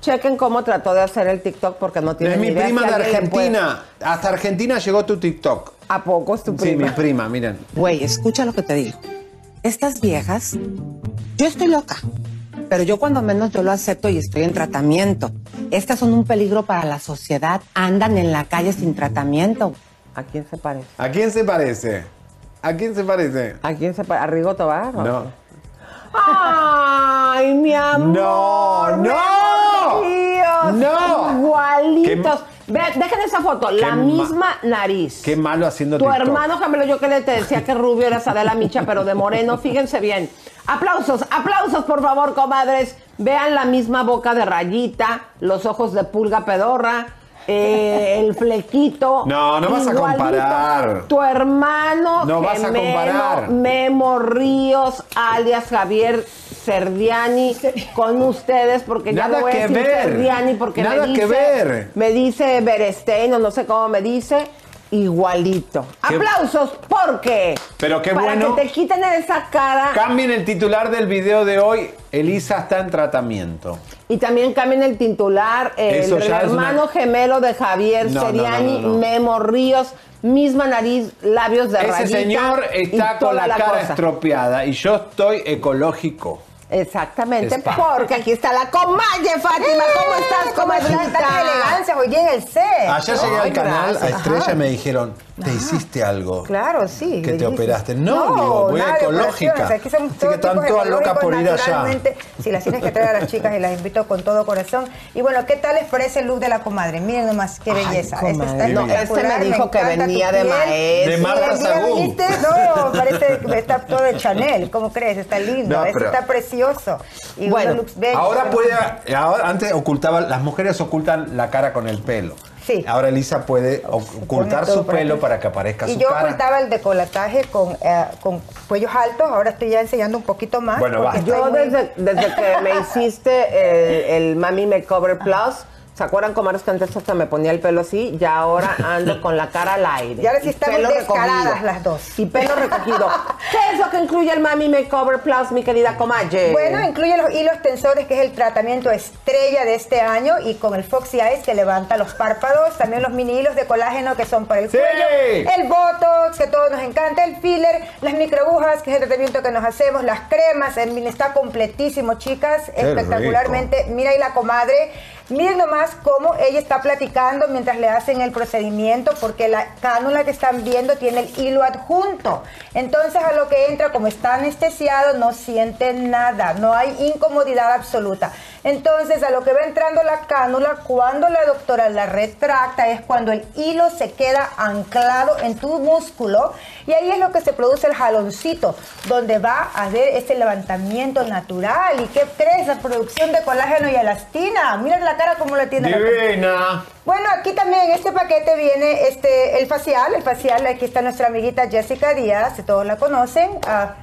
chequen cómo trató de hacer el TikTok porque no tiene es mi idea prima si de Argentina. Hasta Argentina llegó tu TikTok. ¿A poco es tu Sí, prima? mi prima, miren. Güey, escucha lo que te digo. Estas viejas, yo estoy loca, pero yo cuando menos yo lo acepto y estoy en tratamiento. Estas son un peligro para la sociedad, andan en la calle sin tratamiento. ¿A quién se parece? ¿A quién se parece? ¿A quién se parece? ¿A quién se parece? ¿A Rigo Tobar? No. ¡Ay, mi amor! No, no. Dios, No. Igualitos. Ve, dejen esa foto, la ma- misma nariz. Qué malo haciendo Tu TikTok. hermano gemelo, yo que le te decía que rubio era Adela Micha, pero de moreno, fíjense bien. Aplausos, aplausos, por favor, comadres. Vean la misma boca de rayita, los ojos de pulga pedorra, eh, el flequito. No, no vas a comparar. Tu hermano No vas a comparar. Memo Ríos, alias Javier Serdiani, con ustedes, porque ya Nada no voy que a decir ver. Porque Nada me que dice, ver. me dice Berestein, o no sé cómo me dice, igualito. Qué- Aplausos, porque Pero qué para bueno. que te quiten esa cara Cambien el titular del video de hoy. Elisa está en tratamiento. y también cambien el titular, eh, el hermano una- gemelo de Javier No, Seriani, no, no, no. Memo Ríos, misma nariz, labios de Ese rayita señor está con la, cara cosa. estropeada y yo estoy ecológico. Exactamente, porque aquí está la comalle, Fátima. ¿Cómo estás, comadrita? Tanta elegancia hoy en el set. Ayer llegué Ay, al canal gracias. a Estrella Ajá. y me dijeron, te hiciste algo. Claro, sí. Que te operaste. No, digo, voy nada ecológica. operaciones. Aquí somos Así todo que están todas locas por ir allá. naturalmente. Si las tienes que traer a las chicas y las invito con todo corazón. Y bueno, ¿qué tal les parece el look de la comadre? Miren nomás qué Ay, belleza. comadre. Este está No, este me dijo que venía de maestro. De Marta. No, parece que está todo de Chanel. ¿Cómo crees? Está lindo. No, Este está precioso. Y Bueno, unos looks bellos. Ahora puede, ahora, antes ocultaban, las mujeres ocultan la cara con el pelo. Sí. Ahora Elisa puede ocultar su pelo para que aparezca Y su yo cara. ocultaba el decolataje con, eh, con cuellos altos, ahora estoy ya enseñando un poquito más. Bueno, estoy Yo muy- desde, desde que me hiciste el, el Mami Makeover Plus, ¿se acuerdan cómo eres que antes hasta me ponía el pelo así? Ya ahora ando con la cara al aire. Y ahora sí estamos descaradas recogido. las dos. Y pelo recogido. ¿Qué es lo que incluye el Mami Makeover Plus, mi querida comadre? Bueno, incluye los hilos tensores, que es el tratamiento estrella de este año, y con el Foxy Eyes que levanta los párpados, también los mini hilos de colágeno que son para el ¡Sí! cuello, el Botox, que a todos nos encanta, el filler, las microagujas, que es el tratamiento que nos hacemos, las cremas, el está completísimo, chicas, ¡Qué espectacularmente. Mira ahí la comadre. Miren nomás cómo ella está platicando mientras le hacen el procedimiento, porque la cánula que están viendo tiene el hilo adjunto. Entonces, a lo que entra, como está anestesiado, no siente nada, no hay incomodidad absoluta. Entonces, a lo que va entrando la cánula, cuando la doctora la retracta, es cuando el hilo se queda anclado en tu músculo, y ahí es lo que se produce el jaloncito, donde va a haber este levantamiento natural. ¿Y qué crees? La producción de colágeno y elastina. Mira la cara como la tiene. Divina. bueno, aquí también en este paquete viene este el facial. El facial, aquí está nuestra amiguita Jessica Díaz, si todos la conocen. Ah,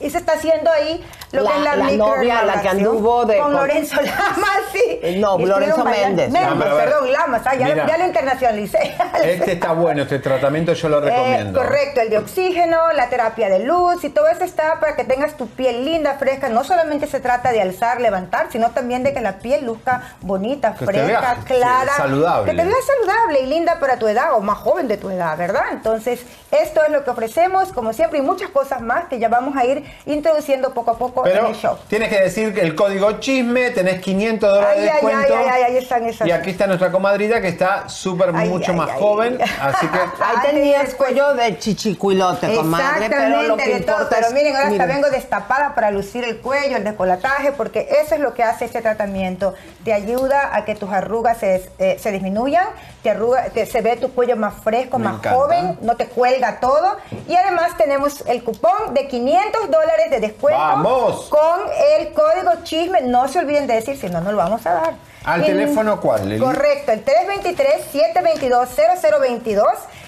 Y se está haciendo ahí lo La- que es la, la novia, la que anduvo de- Con con- Lorenzo Lamas, sí. No, Y Lorenzo Méndez. Méndez, perdón, Lamas, ah, ya, Mira. ya lo internacionalicé. Este está bueno, este tratamiento yo lo Eh, recomiendo. correcto, el de oxígeno, la terapia de luz y todo eso está para que tengas tu piel linda, fresca. No solamente se trata de alzar, levantar, sino también de que la piel luzca bonita, Que fresca, veas, clara. sí, saludable. Que te veas saludable y linda para tu edad o más joven de tu edad, ¿verdad? Entonces, esto es lo que ofrecemos, como siempre, y muchas cosas más que ya vamos a ir introduciendo poco a poco en Pero el show. tienes que decir que el código chisme, tenés 500 dólares Ay, de ay, ay, descuento. ay, ay, ahí están esas. Y aquí está nuestra comadrita que está súper Ay, mucho ay, más ay. joven. Así que Ahí tenías cuello de chichicuilote, comadre, pero lo que de todo. importa Pero es- miren, ahora hasta miren. vengo destapada para lucir el cuello, el decolataje, porque eso es lo que hace este tratamiento. Te ayuda a que tus arrugas se, eh, se disminuyan, te arruga, te- se ve tu cuello más fresco, Me más encanta. joven, no te cuelga todo. Y además tenemos el cupón de 500 dólares de descuento ¡Vamos! con el código chisme. No se olviden de decir, si no, no lo vamos a dar. ¿Al teléfono cuál, Leli? Correcto, el 323-722-0022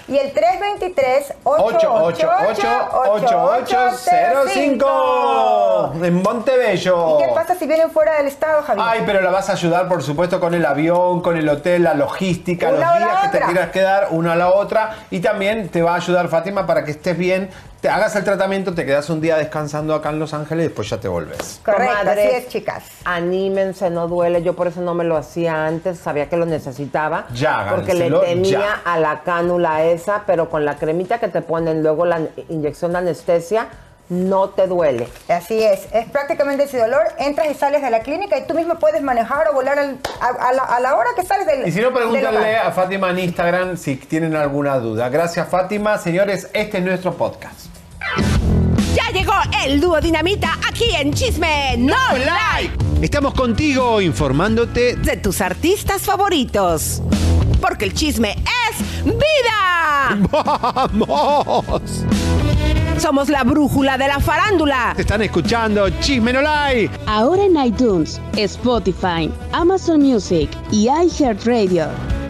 y el 323-888-8805. En Montebello. ¿Y qué pasa si vienen fuera del estado, Javier? Ay, pero la vas a ayudar, por supuesto, con el avión, con el hotel, la logística, Una los días que te quieras quedar, una a la otra. Y también te va a ayudar, Fátima, para que estés bien, te hagas el tratamiento, te quedas un día descansando acá en Los Ángeles y después ya te volves. Correcto, Comadres, así es, chicas. Anímense, no duele. Yo por eso no me lo hacía antes, sabía que lo necesitaba. Ya, Porque le temía ya. a la cánula esa, pero con la cremita que te ponen, luego la inyección de anestesia, no te duele. Así es, es prácticamente sin dolor. Entras y sales de la clínica y tú mismo puedes manejar o volar al- a, a la, a la hora que sales del Y si no, hogar. a Fátima en Instagram si tienen alguna duda. Gracias, Fátima. Señores, este es nuestro podcast. Ya llegó el dúo dinamita aquí en Chisme No Like. Estamos contigo informándote De tus artistas favoritos. Porque el chisme es vida. ¡Vamos! Somos la brújula de la farándula. Te están escuchando Chisme No Like. Ahora en iTunes, Spotify, Amazon Music y iHeartRadio.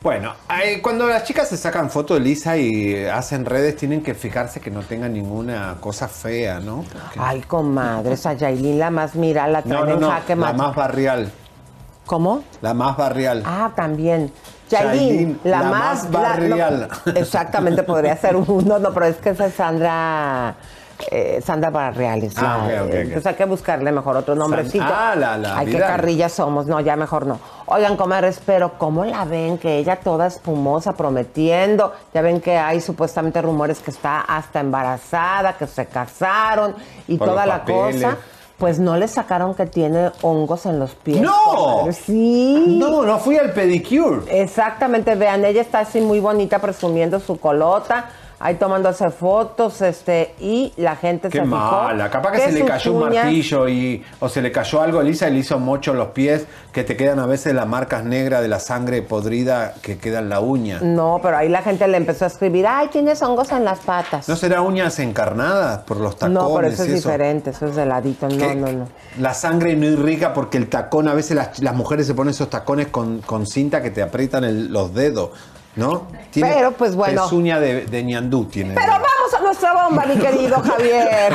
Bueno, eh, cuando las chicas se sacan fotos de Lisa y eh, hacen redes, tienen que fijarse que no tengan ninguna cosa fea, ¿no? Porque- Ay, comadre, esa Yailin la más mira, la no, traen no, en no, jaque la más barrial. ¿Cómo? La más barrial. Ah, también. Yailin, la, la más, más la- no, barrial. exactamente, podría ser uno, no, pero es que esa es Sandra. eh, Sandra Barriales. Ah, la- ok, ok, ok. Entonces hay que buscarle mejor otro nombrecito. ah, la- la Ay, qué Vidal. carrillas somos. No, ya mejor no. Oigan, comadres, pero ¿cómo la ven? Que ella toda espumosa, prometiendo. Ya ven que hay supuestamente rumores que está hasta embarazada, que se casaron y Por toda la cosa. Pues no le sacaron que tiene hongos en los pies. ¡No! comadre. Sí. No, no fui al pedicure. Exactamente, vean, ella está así muy bonita presumiendo su colota, ahí tomándose fotos, este, y la gente Qué se fijó mala. Capaz que, se le cayó un martillo y, o se le cayó algo a Lisa y le hizo mocho los pies, que te quedan a veces las marcas negras de la sangre podrida que queda en la uña. No, pero ahí la gente le empezó a escribir, ay, tienes hongos en las patas. ¿No será uñas encarnadas por los tacones? No, pero eso es y diferente, eso es de ladito, no, ¿Qué? no, no. La sangre no irriga porque el tacón, a veces las, las mujeres se ponen esos tacones con, con cinta que te aprietan el- los dedos, ¿no? Pero, pues, bueno. Pezuña de, de ñandú tiene. Pero vamos a nuestra bomba, mi querido Javier.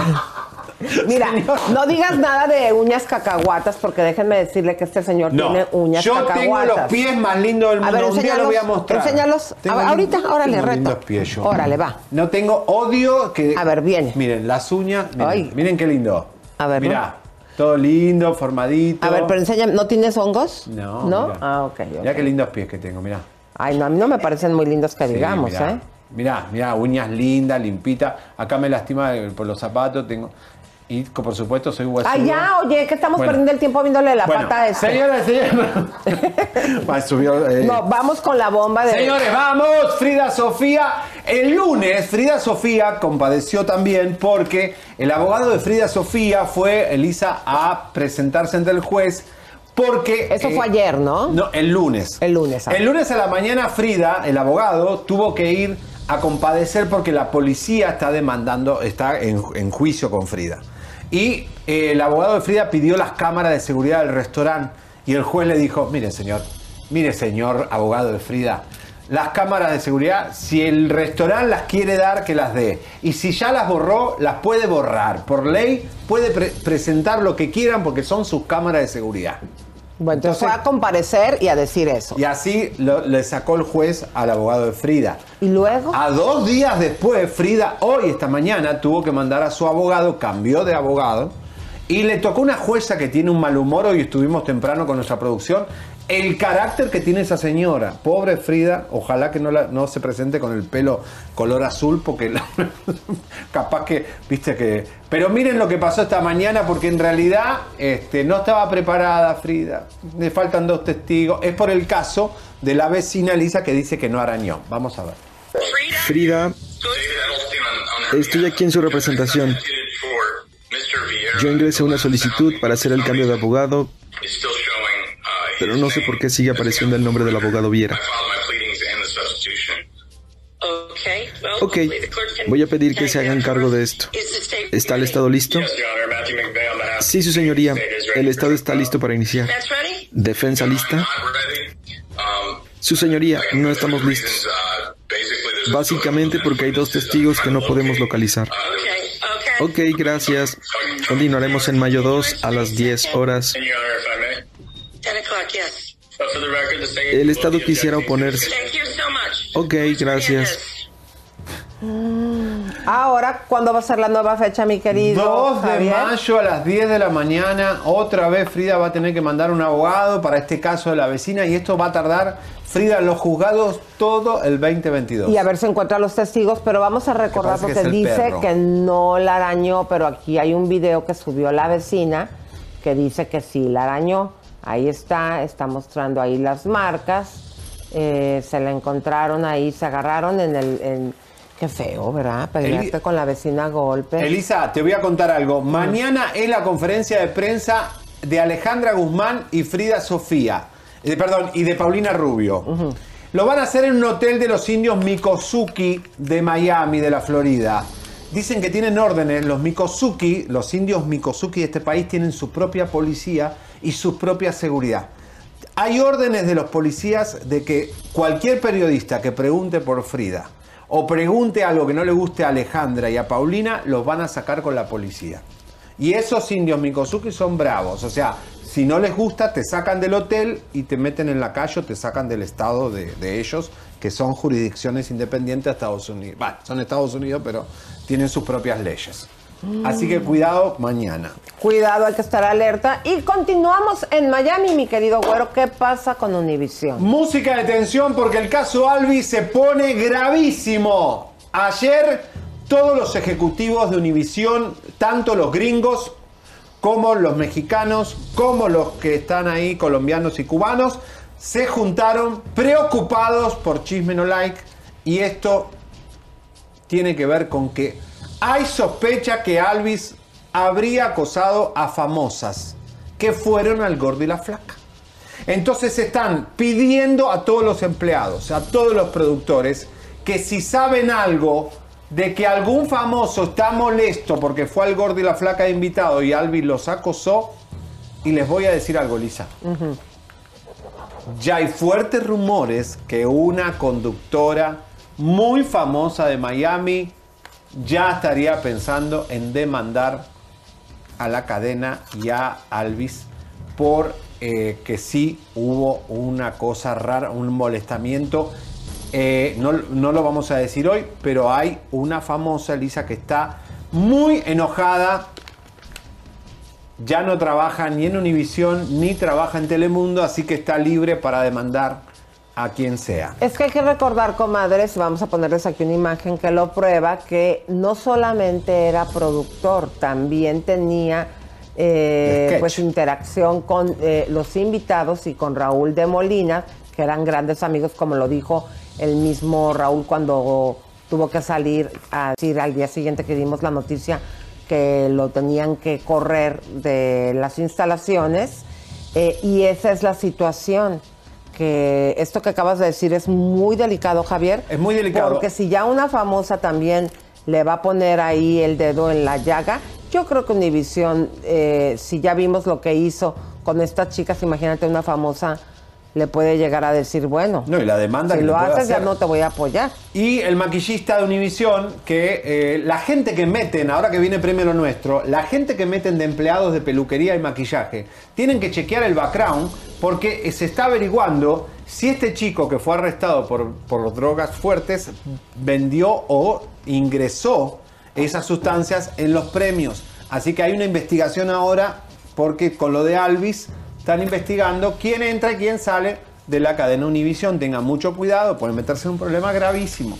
Mira, no digas nada de uñas cacahuatas porque déjenme decirle que este señor No, tiene uñas yo cacahuatas. tengo los pies más lindos del A mundo. ver, Un día lo voy a mostrar. enséñalos. Tengo A ver, lin- ahorita, órale, tengo reto. lindos pies yo. Órale, va. No tengo odio que. A ver, viene. Miren, las uñas. Miren, Ay. miren qué lindo. A ver, ¿no? Mirá, todo lindo, formadito. A ver, pero enséñame, ¿no tienes hongos? No. ¿No? mirá. Ah, ok. Mirá qué lindos pies que tengo, mirá. Ay, no, a mí no me parecen muy lindos que digamos, mirá. ¿eh? Mirá, mirá, uñas lindas, limpitas. Acá me lastima eh, por los zapatos, tengo. Y por supuesto soy huesudo. Ah, ya, oye, que estamos Bueno. perdiendo el tiempo viéndole la Bueno, pata a este. Señores. Va, subió, eh. No, vamos con la bomba de. Señores, vamos. Frida Sofía. El lunes, Frida Sofía compadeció también porque el abogado de Frida Sofía fue, Elisa, a presentarse ante el juez porque... Eso fue ayer, ¿no? No, el lunes. El lunes. ah. El lunes a la mañana Frida, el abogado, tuvo que ir a compadecer porque la policía está demandando, está en, en juicio con Frida. Y eh, el abogado de Frida pidió las cámaras de seguridad del restaurante y el juez le dijo, mire señor, mire señor abogado de Frida, las cámaras de seguridad, si el restaurante las quiere dar, que las dé. Y si ya las borró, las puede borrar. Por ley, puede pre- presentar lo que quieran porque son sus cámaras de seguridad. Bueno, entonces fue a comparecer y a decir eso. Y así lo- le sacó el juez al abogado de Frida. ¿Y luego? A dos días después, Frida, hoy, esta mañana, tuvo que mandar a su abogado, cambió de abogado, y le tocó una jueza que tiene un mal humor, hoy estuvimos temprano con nuestra producción, el carácter que tiene esa señora. Pobre Frida, ojalá que no, la- no se presente con el pelo color azul, porque la- capaz que, viste que... Pero miren lo que pasó esta mañana, porque en realidad este, no estaba preparada Frida. Le faltan dos testigos. Es por el caso de la vecina Lisa que dice que no arañó. Vamos a ver. Frida, estoy aquí en su representación. Yo ingresé una solicitud para hacer el cambio de abogado, pero no sé por qué sigue apareciendo el nombre del abogado Viera. Ok, voy a pedir que se hagan cargo de esto. ¿Está el Estado listo? Sí, su señoría. El Estado está listo para iniciar. ¿Defensa lista? Su señoría, no estamos listos. Básicamente porque hay dos testigos que no podemos localizar. Ok, gracias. Continuaremos en mayo 2 a las 10 horas. El Estado quisiera oponerse. Ok, gracias. Ahora, ¿cuándo va a ser la nueva fecha, mi querido 2 de Javier? mayo a las 10 de la mañana, otra vez Frida va a tener que mandar un abogado para este caso de la vecina y esto va a tardar, Frida, los juzgados todo el 2022. Y a ver si encuentra los testigos, pero vamos a recordar que porque el dice perro. que no la arañó, pero aquí hay un video que subió la vecina que dice que sí la arañó. Ahí está, está mostrando ahí las marcas. Eh, se la encontraron ahí, se agarraron en el... en- qué feo, ¿verdad? Pelearte con la vecina a golpes. Elisa, te voy a contar algo. Mañana es la conferencia de prensa de Alejandra Guzmán y Frida Sofía. Eh, perdón, y de Paulina Rubio. Lo van a hacer en un hotel de los indios Mikosuki de Miami, de la Florida. Dicen que tienen órdenes, los Mikosuki, los indios Mikosuki de este país tienen su propia policía y su propia seguridad. Hay órdenes de los policías de que cualquier periodista que pregunte por Frida o pregunte algo que no le guste a Alejandra y a Paulina, los van a sacar con la policía. Y esos indios Mikosuki son bravos, o sea, si no les gusta, te sacan del hotel y te meten en la calle o te sacan del estado de, de ellos, que son jurisdicciones independientes a Estados Unidos. Bueno, son Estados Unidos, pero tienen sus propias leyes. Así que cuidado mañana. Cuidado, hay que estar alerta. Y continuamos en Miami, mi querido güero. ¿Qué pasa con Univision? Música de tensión porque el caso Albi se pone gravísimo. Ayer todos los ejecutivos de Univisión, tanto los gringos como los mexicanos, como los que están ahí, colombianos y cubanos, se juntaron preocupados por Chisme No Like y esto tiene que ver con que hay sospecha que Alvis habría acosado a famosas que fueron al gordo y la flaca. Entonces están pidiendo a todos los empleados, a todos los productores, que si saben algo de que algún famoso está molesto porque fue al gordo y la flaca de invitado y Alvis los acosó, y les voy a decir algo, Lisa. Ya hay fuertes rumores que una conductora muy famosa de Miami ya estaría pensando en demandar a la cadena y a Alvis por eh, que sí hubo una cosa rara, un molestamiento. Eh, no, no lo vamos a decir hoy, pero hay una famosa, Elisa, que está muy enojada. Ya no trabaja ni en Univisión ni trabaja en Telemundo, así que está libre para demandar a quien sea. Es que hay que recordar, comadres, vamos a ponerles aquí una imagen que lo prueba, que no solamente era productor, también tenía eh, pues interacción con eh, los invitados y con Raúl de Molina, que eran grandes amigos, como lo dijo el mismo Raúl cuando tuvo que salir a decir al día siguiente que dimos la noticia que lo tenían que correr de las instalaciones. Eh, y esa es la situación que esto que acabas de decir es muy delicado, Javier. Es muy delicado. Porque si ya una famosa también le va a poner ahí el dedo en la llaga, yo creo que Univision, eh, si ya vimos lo que hizo con estas chicas, imagínate una famosa le puede llegar a decir, bueno, no, y la demanda si que lo haces ya no te voy a apoyar. Y el maquillista de Univision, que eh, la gente que meten, ahora que viene Premio Lo Nuestro, la gente que meten de empleados de peluquería y maquillaje, tienen que chequear el background porque se está averiguando si este chico que fue arrestado por, por drogas fuertes vendió o ingresó esas sustancias en los premios. Así que hay una investigación ahora porque con lo de Alvis están investigando quién entra y quién sale de la cadena Univision. Tengan mucho cuidado, pueden meterse en un problema gravísimo.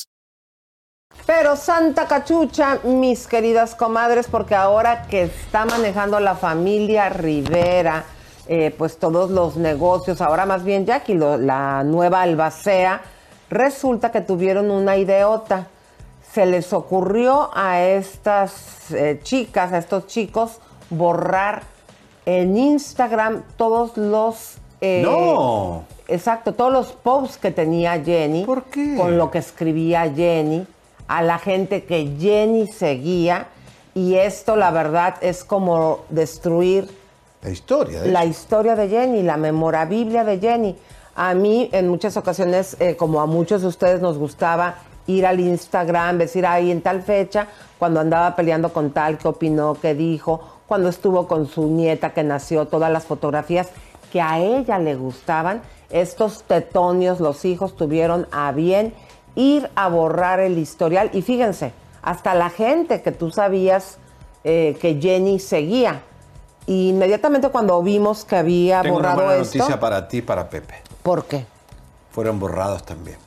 Pero Santa Cachucha, mis queridas comadres, porque ahora que está manejando la familia Rivera, eh, pues todos los negocios, ahora más bien Jackie, lo- la nueva albacea, resulta que tuvieron una ideota. Se les ocurrió a estas eh, chicas, a estos chicos, borrar en Instagram todos los... eh, ¡No! Exacto, todos los posts que tenía Jenny. ¿Por qué? Con lo que escribía Jenny, a la gente que Jenny seguía. Y esto, la verdad, es como destruir La historia. de la historia de Jenny, la memorabilia de Jenny. A mí, en muchas ocasiones, eh, como a muchos de ustedes, nos gustaba ir al Instagram, decir ahí en tal fecha, cuando andaba peleando con tal, qué opinó, qué dijo, cuando estuvo con su nieta que nació, todas las fotografías que a ella le gustaban. Estos tetonios, los hijos, tuvieron a bien ir a borrar el historial. Y fíjense, hasta la gente que tú sabías eh, que Jenny seguía. Y inmediatamente cuando vimos que había Tengo una borrado buena esto, noticia para ti y para Pepe. ¿por qué? Fueron borrados también.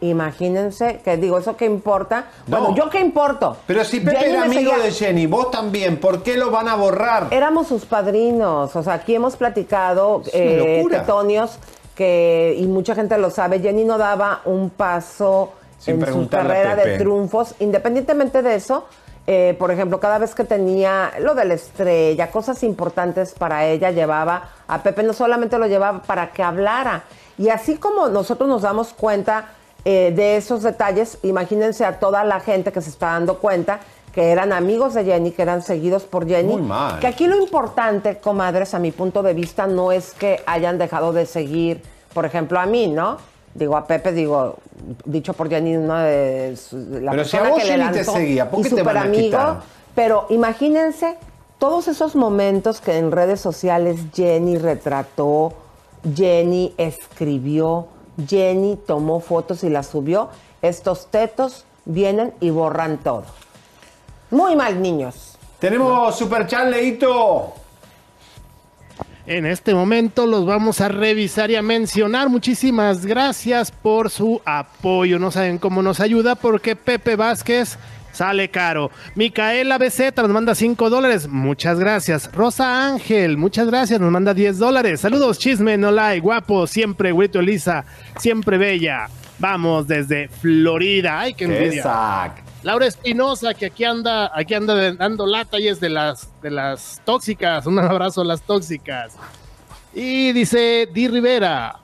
Imagínense que digo, ¿eso qué importa? Bueno, ¿yo qué importo? Pero si Pepe Jenny era amigo seguía- de Jenny, vos también, ¿por qué lo van a borrar? Éramos sus padrinos, o sea, aquí hemos platicado, eh, tetonios, que, y mucha gente lo sabe, Jenny no daba un paso Sin en su carrera de triunfos, independientemente de eso, eh, por ejemplo, cada vez que tenía lo de la estrella, cosas importantes para ella, llevaba a Pepe, no solamente lo llevaba para que hablara, y así como nosotros nos damos cuenta eh, de esos detalles, imagínense a toda la gente que se está dando cuenta que eran amigos de Jenny, que eran seguidos por Jenny. Muy mal. Que aquí lo importante, comadres, a mi punto de vista, no es que hayan dejado de seguir, por ejemplo, a mí, ¿no? Digo, a Pepe, digo, dicho por Jenny, una de la Pero si a persona vos que Jenny te seguía, ¿por qué te van a superamigo, quitar? Pero imagínense todos esos momentos que en redes sociales Jenny retrató, Jenny escribió, Jenny tomó fotos y las subió. Estos tetos vienen y borran todo. Muy mal, niños. Tenemos Super Chat, Leito. En este momento los vamos a revisar y a mencionar. Muchísimas gracias por su apoyo. No saben cómo nos ayuda porque Pepe Vázquez sale caro. Micaela BZ nos manda 5 dólares. Muchas gracias. Rosa Ángel, muchas gracias. Nos manda 10 dólares. Saludos, chisme, no like, guapo, siempre, güerito Elisa, siempre bella. Vamos desde Florida. Ay, qué envidia. Exacto. Laura Espinosa, que aquí anda, aquí anda dando lata y es de las, de las tóxicas. Un abrazo a las tóxicas. Y dice Di Rivera.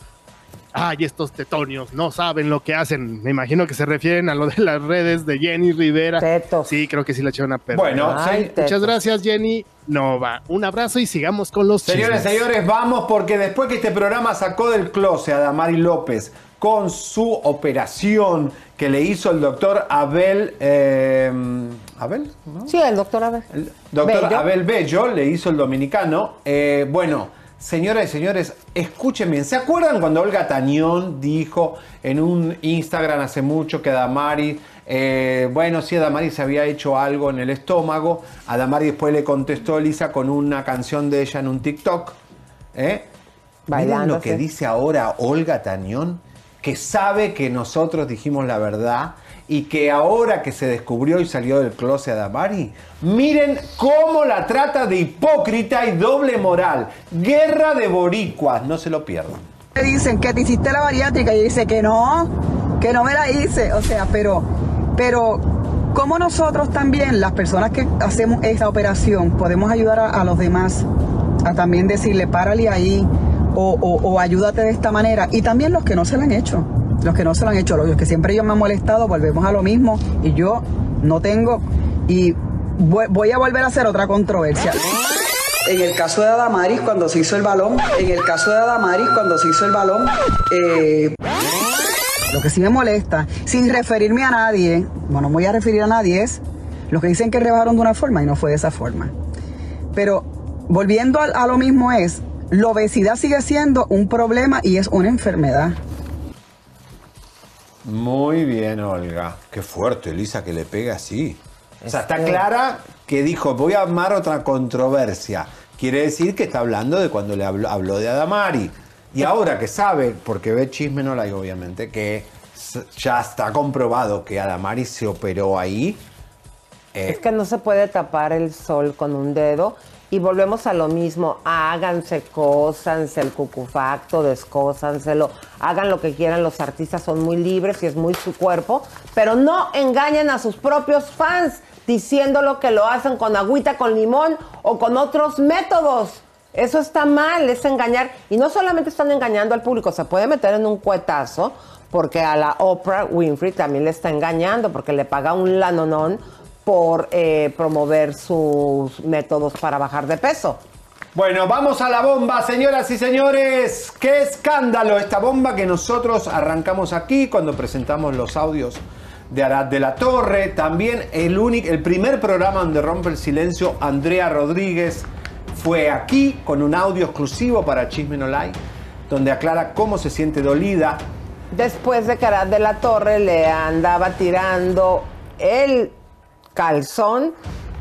Ay, estos tetonios no saben lo que hacen. Me imagino que se refieren a lo de las redes de Jenny Rivera. Sí, creo que sí la echaron a perder. Bueno, Ay, Sí, muchas gracias, Jenny. Nova. Un abrazo y sigamos con los Señores, chismes. señores, vamos porque después que este programa sacó del closet a Damari López con su operación que le hizo el doctor Abel... eh, ¿Abel? ¿No? Sí, el doctor Abel. Doctor Bello. Abel Bello le hizo el dominicano. Eh, bueno, señoras y señores, escúchenme. ¿Se acuerdan cuando Olga Tañón dijo en un Instagram hace mucho que Damari, eh, bueno, sí, Damari se había hecho algo en el estómago? A Damari después le contestó Elisa con una canción de ella en un TikTok. ¿eh? Miren lo que dice ahora Olga Tañón, que sabe que nosotros dijimos la verdad y que ahora que se descubrió y salió del closet a Damari, miren cómo la trata de hipócrita y doble moral. Guerra de boricuas, no se lo pierdan. Te dicen que te hiciste la bariátrica y dice que no, que no me la hice. O sea, pero, pero, como nosotros también, las personas que hacemos esta operación, podemos ayudar a, a los demás a también decirle, párale ahí o, o- o ayúdate de esta manera. Y también los que no se lo han hecho, los que no se lo han hecho, los que siempre yo me han molestado, volvemos a lo mismo y yo no tengo y voy, voy a volver a hacer otra controversia. En el caso de Adamaris, cuando se hizo el balón, en el caso de Adamaris, cuando se hizo el balón, eh, lo que sí me molesta, sin referirme a nadie, bueno, no voy a referir a nadie, es los que dicen que rebajaron de una forma y no fue de esa forma. Pero volviendo a, a lo mismo es, la obesidad sigue siendo un problema y es una enfermedad. Muy bien, Olga. Qué fuerte, Elisa, que le pega así. O sea, está Este- clara que dijo, voy a armar otra controversia. Quiere decir que está hablando de cuando le habló, habló de Adamari. Y ahora que sabe, porque ve chisme no la hay obviamente, que ya está comprobado que Adamari se operó ahí. Eh, Es que no se puede tapar el sol con un dedo. Y volvemos a lo mismo. Háganse, cósanse el cucufacto, descósanselo. Hagan lo que quieran. Los artistas son muy libres y es muy su cuerpo. Pero no engañen a sus propios fans diciéndolo que lo hacen con agüita, con limón o con otros métodos. Eso está mal, es engañar. Y no solamente están engañando al público, se puede meter en un cuetazo porque a la Oprah Winfrey también le está engañando porque le paga un lanonón por eh, promover sus métodos para bajar de peso. Bueno, vamos a la bomba, señoras y señores. ¡Qué escándalo! Esta bomba que nosotros arrancamos aquí cuando presentamos los audios de Arad de la Torre. También el, único, el primer programa donde rompe el silencio, Andrea Rodríguez, fue aquí con un audio exclusivo para Chisme No Like, donde aclara cómo se siente dolida. Después de que Arad de la Torre le andaba tirando el calzón,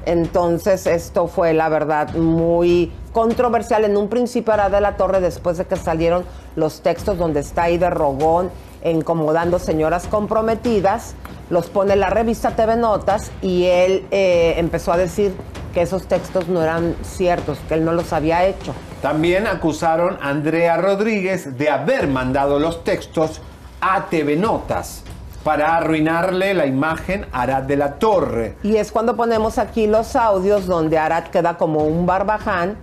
entonces esto fue la verdad muy controversial. En un principio Arad de la Torre, después de que salieron los textos donde está ahí de Rogón incomodando señoras comprometidas, los pone la revista TV Notas y él eh, empezó a decir que esos textos no eran ciertos, que él no los había hecho. También acusaron a Andrea Rodríguez de haber mandado los textos a TV Notas para arruinarle la imagen a Arad de la Torre. Y es cuando ponemos aquí los audios donde Arad queda como un barbaján,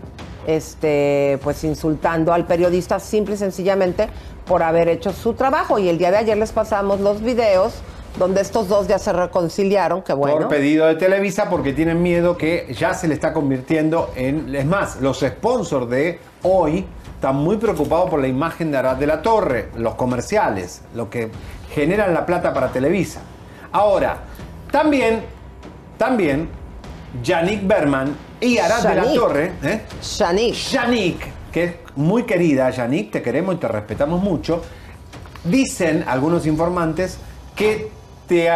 este, pues insultando al periodista simple y sencillamente por haber hecho su trabajo. Y el día de ayer les pasamos los videos donde estos dos ya se reconciliaron, que bueno. Por pedido de Televisa porque tienen miedo que ya se le está convirtiendo en... Es más, los sponsors de hoy están muy preocupados por la imagen de Arad de la Torre, los comerciales, lo que generan la plata para Televisa. Ahora, también, también, Yannick Berman y Arad de la. Torre... ¿eh? Yannick. Yannick, que es muy querida, Yannick, te queremos y te respetamos mucho. Dicen algunos informantes que te,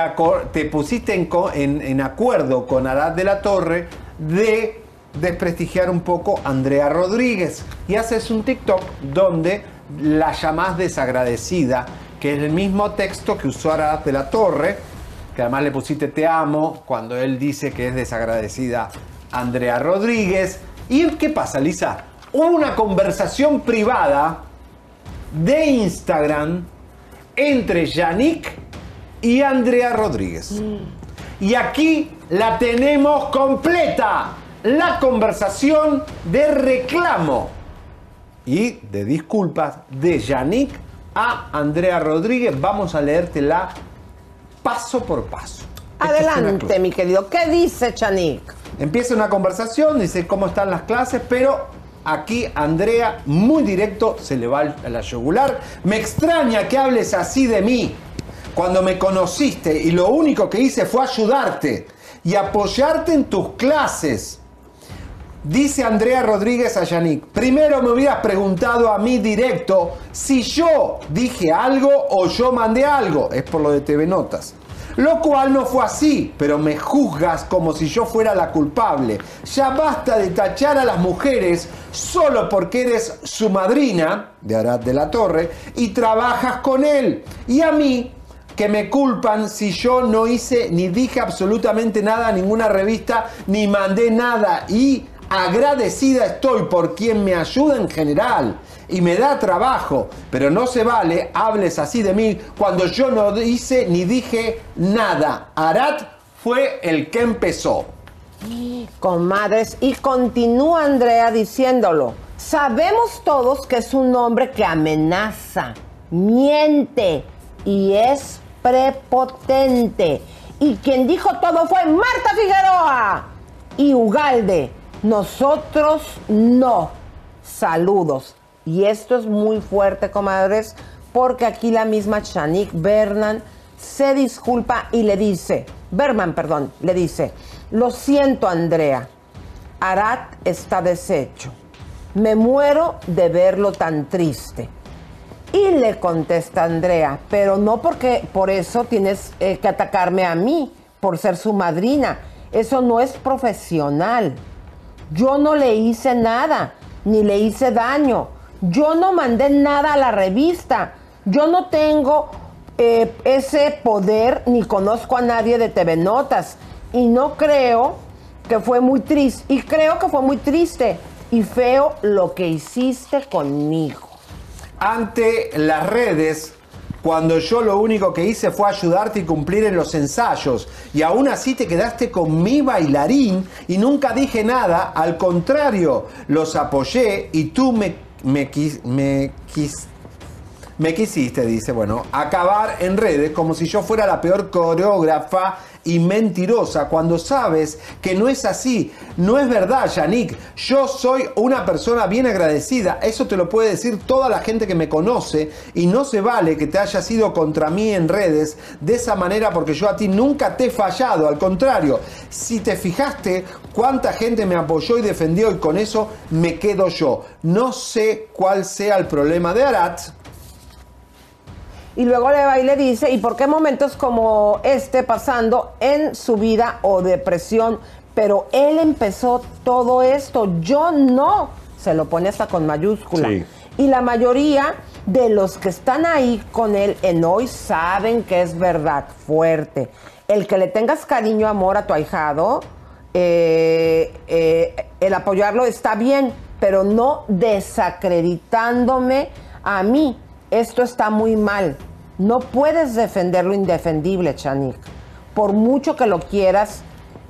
pusiste en- en acuerdo con Arad de la Torre de desprestigiar un poco a Andrea Rodríguez y haces un TikTok donde la llamás desagradecida, que es el mismo texto que usó Arad de la Torre, que además le pusiste te amo cuando él dice que es desagradecida Andrea Rodríguez. ¿Y qué pasa, Lisa? Hubo una conversación privada de Instagram entre Yannick y Andrea Rodríguez. Y aquí la tenemos completa. La conversación de reclamo y de disculpas de Yannick a Andrea Rodríguez. Vamos a leértela paso por paso. Adelante, mi querido. ¿Qué dice Chanik? Empieza una conversación, dice cómo están las clases, pero aquí Andrea, muy directo, se le va a la yugular. Me extraña que hables así de mí cuando me conociste y lo único que hice fue ayudarte y apoyarte en tus clases. Dice Andrea Rodríguez a Yannick, primero me hubieras preguntado a mí directo si yo dije algo o yo mandé algo. Es por lo de TV Notas. Lo cual no fue así, pero me juzgas como si yo fuera la culpable. Ya basta de tachar a las mujeres solo porque eres su madrina, de Arad de la Torre, y trabajas con él. Y a mí, que me culpan si yo no hice ni dije absolutamente nada a ninguna revista, ni mandé nada. Y agradecida estoy por quien me ayuda en general y me da trabajo, pero no se vale, hables así de mí cuando yo no hice ni dije nada. Arat fue el que empezó. Comadres, y continúa Andrea diciéndolo. Sabemos todos que es un hombre que amenaza, miente y es prepotente. Y quien dijo todo fue Marta Figueroa y Ugalde. Nosotros no. Saludos. Y esto es muy fuerte, comadres, porque aquí la misma Chanik Bernan se disculpa y le dice, Berman, perdón, le dice, lo siento Andrea, Arat está deshecho, me muero de verlo tan triste. Y le contesta Andrea, pero no porque por eso tienes eh, que atacarme a mí, por ser su madrina, eso no es profesional. Yo no le hice nada, ni le hice daño. Yo no mandé nada a la revista. Yo no tengo eh, ese poder ni conozco a nadie de TV Notas. Y no creo que fue muy triste. Y creo que fue muy triste y feo lo que hiciste conmigo. Ante las redes, cuando yo lo único que hice fue ayudarte y cumplir en los ensayos. Y aún así te quedaste con mi bailarín y nunca dije nada. Al contrario, los apoyé y tú me, me, me, quis, me quisiste, dice, bueno, acabar en redes como si yo fuera la peor coreógrafa y mentirosa cuando sabes que no es así. No es verdad, Yannick. Yo soy una persona bien agradecida. Eso te lo puede decir toda la gente que me conoce y no se vale que te hayas ido contra mí en redes de esa manera porque yo a ti nunca te he fallado. Al contrario, si te fijaste cuánta gente me apoyó y defendió y con eso me quedo yo. No sé cuál sea el problema de Arat y luego le va y le dice, ¿y por qué momentos como este pasando en su vida o depresión? Pero él empezó todo esto, yo no. Se lo pone hasta con mayúscula. Y la mayoría de los que están ahí con él en hoy saben que es verdad, fuerte. El que le tengas cariño, amor a tu ahijado, eh, eh, el apoyarlo está bien, pero no desacreditándome a mí esto está muy mal. No puedes defender lo indefendible, Chanik. Por mucho que lo quieras,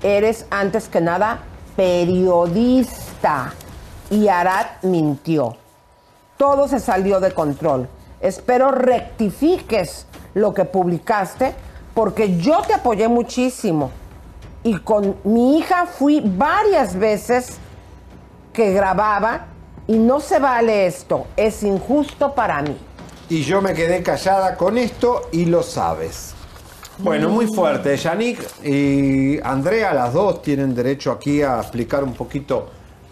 eres antes que nada periodista. Y Arat mintió. Todo se salió de control. Espero rectifiques lo que publicaste porque yo te apoyé muchísimo. Y con mi hija fui varias veces que grababa y no se vale esto. Es injusto para mí y yo me quedé callada con esto y lo sabes. Bueno, muy fuerte. Yannick y Andrea, las dos tienen derecho aquí a explicar un poquito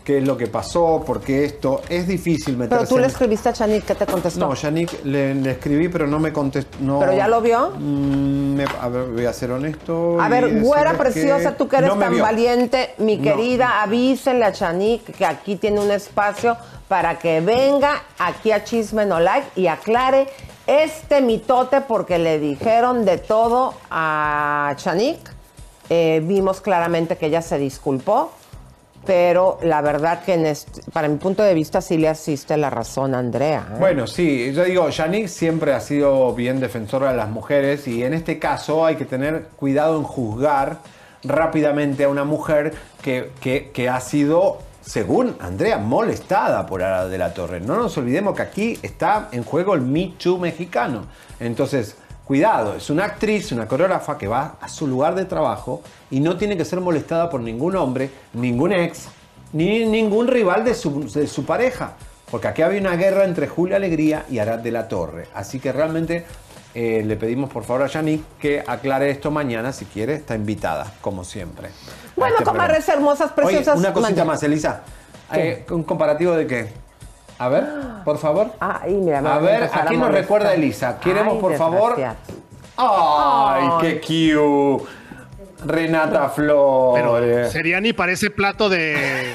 qué es lo que pasó, porque esto es difícil meterse. Pero tú le escribiste a Yannick, ¿qué te contestó? No, Yannick le, escribí, pero no me contestó. ¿Pero ya lo vio? Mm, a ver, voy a ser honesto. A ver, güera preciosa, tú que eres tan valiente, mi querida, avísenle a Yannick que aquí tiene un espacio para que venga aquí a Chisme No Like y aclare este mitote porque le dijeron de todo a Chanik. Eh, vimos claramente que ella se disculpó, pero la verdad que para mi punto de vista sí le asiste la razón a Andrea. ¿eh? Bueno, sí, yo digo, Yannick siempre ha sido bien defensora de las mujeres y en este caso hay que tener cuidado en juzgar rápidamente a una mujer que, que, ha sido según Andrea, molestada por Ara de la Torre. No nos olvidemos que aquí está en juego el Me Too mexicano. Entonces, Cuidado, es una actriz, una coreógrafa que va a su lugar de trabajo y no tiene que ser molestada por ningún hombre, ningún ex, ni ningún rival de su, de su pareja. Porque aquí había una guerra entre Julia Alegría y Arad de la Torre. Así que realmente eh, le pedimos por favor a Yannick que aclare esto mañana, si quiere, está invitada, como siempre. Bueno, este comadres hermosas, Oye, preciosas. una cosita más, Elisa. Eh, ¿Un comparativo de qué? A ver, por favor. Ay, mira, me A ver, empezar ¿a quién nos recuerda Elisa? Queremos, Ay, por favor. ¡Ay, qué cute! Renata Flores. Pero sería ni parece plato de,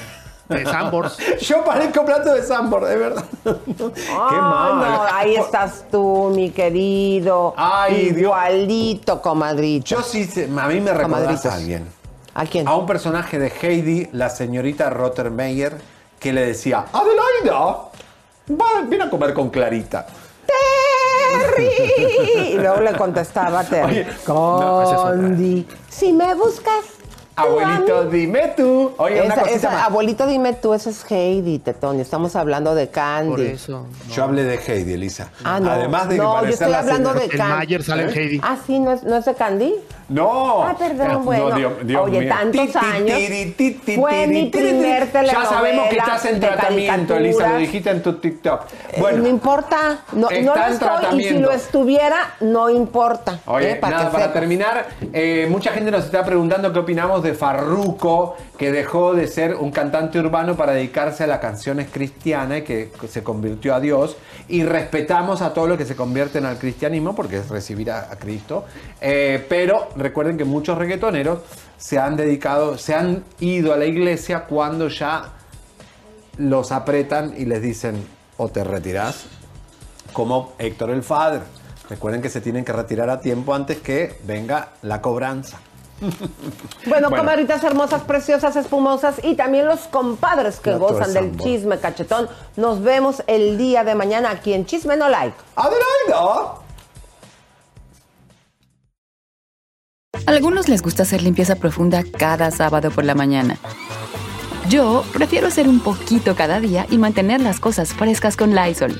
de Sambors. Yo parezco plato de Sambor, de verdad. Qué mal. No, ahí estás tú, mi querido. Ay, Dios. Igualito, comadrito. Yo sí, se- a mí me recordás a alguien. ¿A quién? A un personaje de Heidi, la señorita Rottermeier, que le decía, Adelaida, va, ven a comer con Clarita. Terry. Y luego le contestaba Terry. Oye, no. Condi, si me buscas. Abuelito, dime tú. Oye, una cosita esa- más. abuelito, dime tú, ese es Heidi, Tetón. Estamos hablando de Candy. Por eso. Yo hablé de Heidi, Elisa. Ah, no. Además de que no, yo parecer estoy la hablando de señora- Candy. Mayer sale en Heidi. Ah, sí, ¿no es, no es de Candy? No. Ah, perdón, No, bueno. Dios- Dios Oye, mío. tantos años. Fue tiri, mi tiri, primer tiri. Ya sabemos que telenovela estás en de tratamiento, Elisa, lo dijiste en tu TikTok. Eh, Bueno, no importa. No, está no lo en estoy. Y si tratamiento. lo estuviera, no importa. Oye, ¿eh? Para nada, que para sepas. terminar, eh, mucha gente nos está preguntando qué opinamos de Farruko, que dejó de ser un cantante urbano para dedicarse a las canciones cristianas y que se convirtió a Dios. Y respetamos a todos los que se convierten al cristianismo, porque es recibir a, Cristo. Eh, pero recuerden que muchos reggaetoneros se han dedicado, se han ido a la iglesia cuando ya los apretan y les dicen o te retirás, como Héctor el Father. Recuerden que se tienen que retirar a tiempo antes que venga la cobranza. Bueno, Bueno. comadritas hermosas, preciosas, espumosas y también los compadres que de gozan del chisme cachetón. Nos vemos el día de mañana aquí en Chisme No Like. ¡Adelaida! Algunos les gusta hacer limpieza profunda cada sábado por la mañana. Yo prefiero hacer un poquito cada día y mantener las cosas frescas con Lysol.